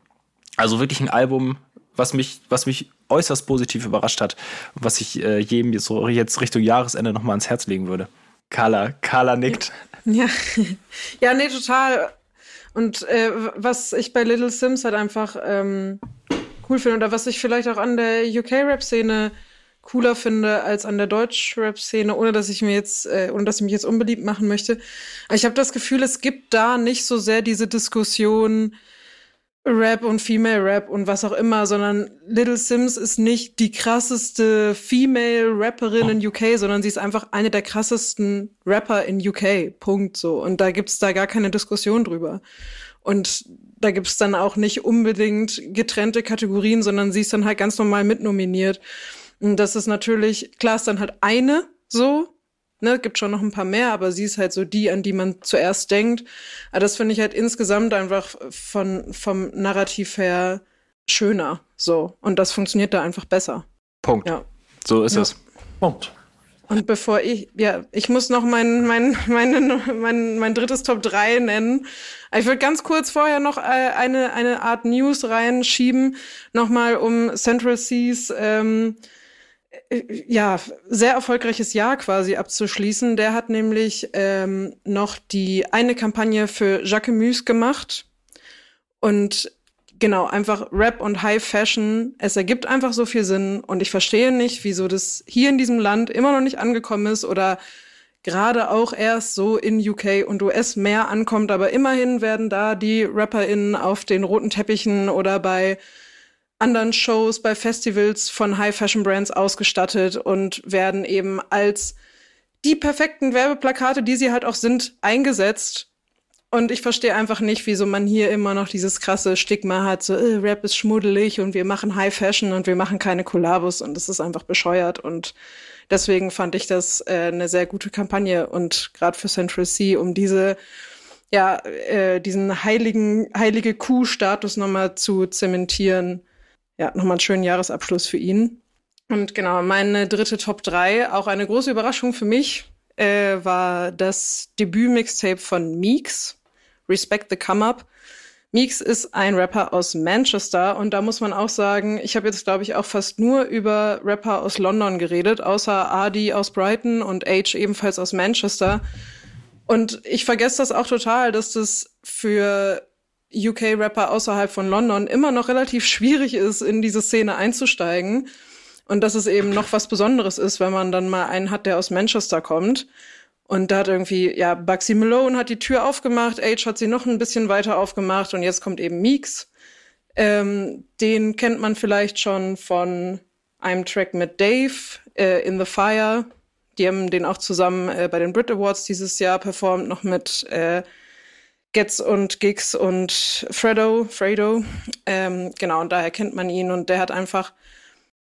Speaker 4: also wirklich ein Album, was mich, was mich äußerst positiv überrascht hat was ich äh, jedem jetzt, so jetzt Richtung Jahresende nochmal ans Herz legen würde. Carla, Carla nickt.
Speaker 5: Ja, ja, nee, total. Und äh, was ich bei Little Sims halt einfach ähm, cool finde oder was ich vielleicht auch an der UK-Rap-Szene cooler finde als an der Deutsch-Rap-Szene, ohne dass ich mir jetzt, äh, ohne dass ich mich jetzt unbeliebt machen möchte. Ich habe das Gefühl, es gibt da nicht so sehr diese Diskussion, Rap und Female Rap und was auch immer, sondern Little Sims ist nicht die krasseste Female Rapperin in UK, sondern sie ist einfach eine der krassesten Rapper in UK. Punkt so. Und da gibt's da gar keine Diskussion drüber. Und da gibt's dann auch nicht unbedingt getrennte Kategorien, sondern sie ist dann halt ganz normal mitnominiert. Und das ist natürlich, klar ist dann halt eine so, Ne, gibt schon noch ein paar mehr, aber sie ist halt so die, an die man zuerst denkt. Aber das finde ich halt insgesamt einfach von, vom Narrativ her schöner. So. Und das funktioniert da einfach besser.
Speaker 4: Punkt. Ja. So ist ja. es.
Speaker 1: Punkt.
Speaker 5: Und bevor ich, ja, ich muss noch mein, mein, mein, mein, mein drittes Top 3 nennen. Ich würde ganz kurz vorher noch äh, eine, eine Art News reinschieben, nochmal um Central Seas, ähm, äh, ja, sehr erfolgreiches Jahr quasi abzuschließen. Der hat nämlich ähm, noch die eine Kampagne für Jacquemus gemacht. Und genau, einfach Rap und High Fashion. Es ergibt einfach so viel Sinn und ich verstehe nicht, wieso das hier in diesem Land immer noch nicht angekommen ist oder gerade auch erst so in UK und US mehr ankommt, aber immerhin werden da die RapperInnen auf den roten Teppichen oder bei anderen Shows, bei Festivals von High Fashion Brands ausgestattet und werden eben als die perfekten Werbeplakate, die sie halt auch sind, eingesetzt und ich verstehe einfach nicht, wieso man hier immer noch dieses krasse Stigma hat, so äh, Rap ist schmuddelig und wir machen High Fashion und wir machen keine Kollabos und das ist einfach bescheuert. Und deswegen fand ich das äh, eine sehr gute Kampagne und gerade für Central C, um diese ja, äh, diesen heiligen, heilige Kuh-Status nochmal zu zementieren. Ja, nochmal einen schönen Jahresabschluss für ihn. Und genau, meine dritte Top 3, auch eine große Überraschung für mich, äh, war das Debüt-Mixtape von Meeks. Respect the Come Up. Meeks ist ein Rapper aus Manchester und da muss man auch sagen, ich habe jetzt, glaube ich, auch fast nur über Rapper aus London geredet, außer Adi aus Brighton und H ebenfalls aus Manchester. Und ich vergesse das auch total, dass das für UK-Rapper außerhalb von London immer noch relativ schwierig ist, in diese Szene einzusteigen. Und dass es eben noch was Besonderes ist, wenn man dann mal einen hat, der aus Manchester kommt. Und da hat irgendwie, ja, Bugsy Malone hat die Tür aufgemacht, Age hat sie noch ein bisschen weiter aufgemacht und jetzt kommt eben Meeks. Ähm, den kennt man vielleicht schon von einem Track mit Dave, äh, In the Fire. Die haben den auch zusammen äh, bei den Brit Awards dieses Jahr performt, noch mit äh, Getz und Gigs und Fredo, Fredo. Ähm, genau, und daher kennt man ihn und der hat einfach,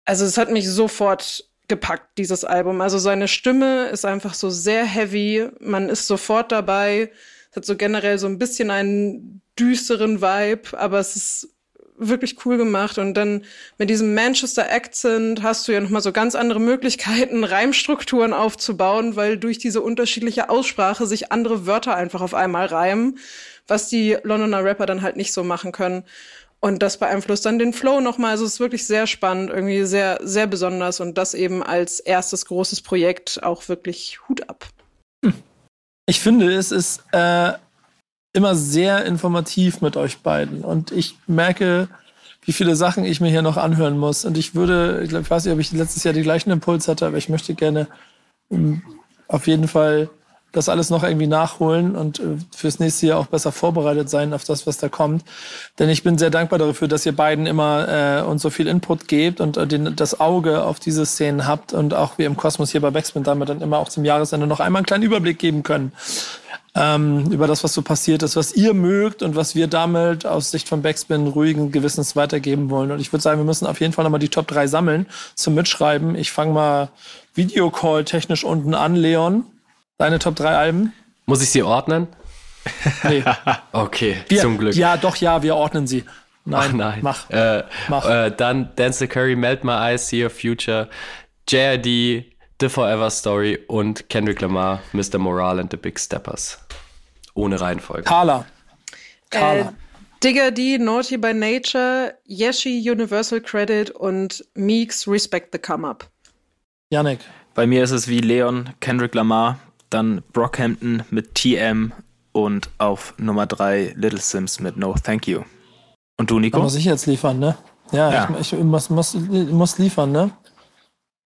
Speaker 5: also es hat mich sofort gepackt, dieses Album. Also seine Stimme ist einfach so sehr heavy, man ist sofort dabei. Es hat so generell so ein bisschen einen düsteren Vibe, aber es ist wirklich cool gemacht. Und dann mit diesem Manchester Accent hast du ja nochmal so ganz andere Möglichkeiten, Reimstrukturen aufzubauen, weil durch diese unterschiedliche Aussprache sich andere Wörter einfach auf einmal reimen, was die Londoner Rapper dann halt nicht so machen können. Und das beeinflusst dann den Flow nochmal. Also es ist wirklich sehr spannend, irgendwie sehr, sehr besonders und das eben als erstes großes Projekt auch wirklich Hut ab. Hm.
Speaker 1: Ich finde, es ist äh, immer sehr informativ mit euch beiden und ich merke, wie viele Sachen ich mir hier noch anhören muss. Und ich würde, ich, glaub, ich weiß nicht, ob ich letztes Jahr die gleichen Impuls hatte, aber ich möchte gerne um, auf jeden Fall das alles noch irgendwie nachholen und äh, fürs nächste Jahr auch besser vorbereitet sein auf das, was da kommt. Denn ich bin sehr dankbar dafür, dass ihr beiden immer äh, uns so viel Input gebt und äh, den, das Auge auf diese Szenen habt und auch wir im Kosmos hier bei Backspin damit dann immer auch zum Jahresende noch einmal einen kleinen Überblick geben können ähm, über das, was so passiert ist, was ihr mögt und was wir damit aus Sicht von Backspin ruhigen Gewissens weitergeben wollen. Und ich würde sagen, wir müssen auf jeden Fall nochmal die Top 3 sammeln zum Mitschreiben. Ich fange mal Videocall technisch unten an, Leon. Deine Top 3 Alben?
Speaker 2: Muss ich sie ordnen?
Speaker 1: Nee.
Speaker 2: okay,
Speaker 1: wir,
Speaker 2: zum Glück.
Speaker 1: Ja, doch, ja, wir ordnen sie. Nein,
Speaker 2: Ach, nein.
Speaker 1: mach.
Speaker 2: Äh,
Speaker 1: mach.
Speaker 2: Äh, dann Dance the Curry, Melt My Eyes, See Your Future, JRD, The Forever Story und Kendrick Lamar, Mr. Morale and the Big Steppers. Ohne Reihenfolge.
Speaker 1: Carla.
Speaker 5: Carla. Äh, Digger D, Naughty by Nature, Yeshi, Universal Credit und Meeks, Respect the Come Up.
Speaker 1: Yannick.
Speaker 4: Bei mir ist es wie Leon, Kendrick Lamar, dann Brockhampton mit TM und auf Nummer 3 Little Sims mit No Thank You. Und du, Nico?
Speaker 1: Da muss ich jetzt liefern, ne? Ja, ja. Ich, ich, muss, muss, muss liefern, ne?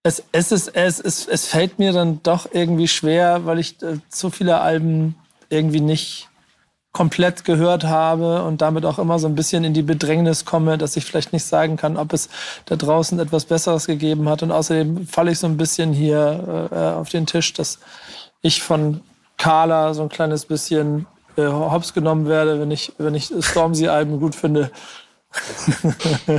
Speaker 1: Es, es, ist, es, es, es fällt mir dann doch irgendwie schwer, weil ich äh, zu viele Alben irgendwie nicht komplett gehört habe und damit auch immer so ein bisschen in die Bedrängnis komme, dass ich vielleicht nicht sagen kann, ob es da draußen etwas Besseres gegeben hat. Und außerdem falle ich so ein bisschen hier äh, auf den Tisch, dass ich von Carla so ein kleines bisschen äh, hops genommen werde, wenn ich, wenn ich Stormzy-Alben gut finde.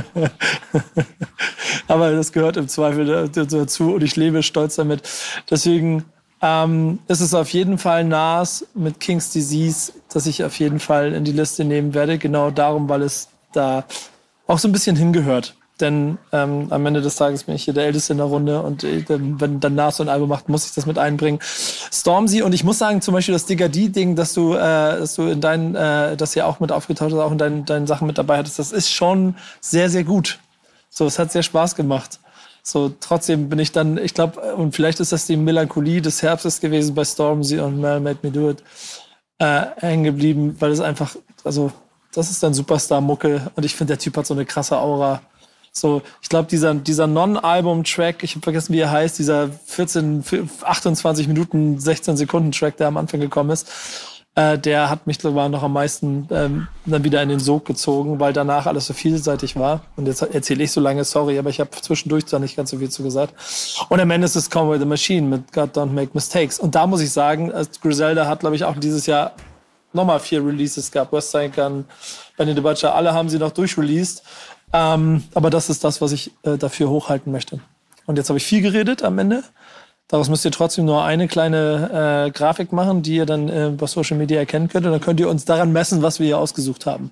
Speaker 1: Aber das gehört im Zweifel dazu und ich lebe stolz damit. Deswegen ähm, ist es auf jeden Fall Nas mit King's Disease, dass ich auf jeden Fall in die Liste nehmen werde. Genau darum, weil es da auch so ein bisschen hingehört. denn ähm, am Ende des Tages bin ich hier der Älteste in der Runde und äh, wenn danach so ein Album macht, muss ich das mit einbringen. Stormzy und ich muss sagen, zum Beispiel das Digga-D-Ding, dass du, äh, dass du in deinen, äh, das ja auch mit aufgetaucht hast, auch in deinen, deinen Sachen mit dabei hattest, das ist schon sehr, sehr gut. So, es hat sehr Spaß gemacht. So, trotzdem bin ich dann, ich glaube, und vielleicht ist das die Melancholie des Herbstes gewesen bei Stormzy und Mel Made Me Do It äh, hängen geblieben, weil es einfach, also, das ist dann Superstar-Mucke und ich finde, der Typ hat so eine krasse Aura. So, ich glaube, dieser, dieser Non-Album-Track, ich habe vergessen, wie er heißt, dieser 14, 28 Minuten, 16 Sekunden Track, der am Anfang gekommen ist, äh, der hat mich sogar noch am meisten ähm, dann wieder in den Sog gezogen, weil danach alles so vielseitig war. Und jetzt erzähle ich so lange, sorry, aber ich habe zwischendurch da nicht ganz so viel zu gesagt. Und am Ende ist es Conway the Machine mit God Don't Make Mistakes. Und da muss ich sagen, Griselda hat, glaube ich, auch dieses Jahr nochmal vier Releases gehabt. Westside Gun, Benny the Butcher, alle haben sie noch durchreleased. Ähm, aber das ist das, was ich äh, dafür hochhalten möchte. Und jetzt habe ich viel geredet am Ende. Daraus müsst ihr trotzdem nur eine kleine äh, Grafik machen, die ihr dann äh, bei Social Media erkennen könnt. Und dann könnt ihr uns daran messen, was wir hier ausgesucht haben.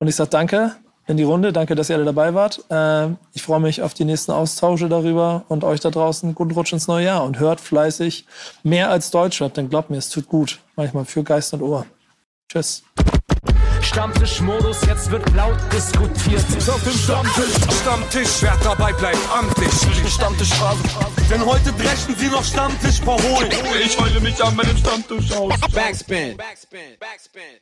Speaker 1: Und ich sage danke in die Runde. Danke, dass ihr alle dabei wart. Äh, ich freue mich auf die nächsten Austausche darüber und euch da draußen guten Rutsch ins neue Jahr und hört fleißig mehr als Deutschrap, denn glaubt mir, es tut gut. Manchmal für Geist und Ohr. Tschüss.
Speaker 3: Stammtischmodus, jetzt wird laut diskutiert. Auf dem Stammtisch, Stammtisch, wer dabei bleibt, amtlich. Stammtisch Phase. Denn heute brechen sie noch Stammtisch verholen. Ich heule mich an meinem Stammtisch aus. Backspin. Backspin. Backspin.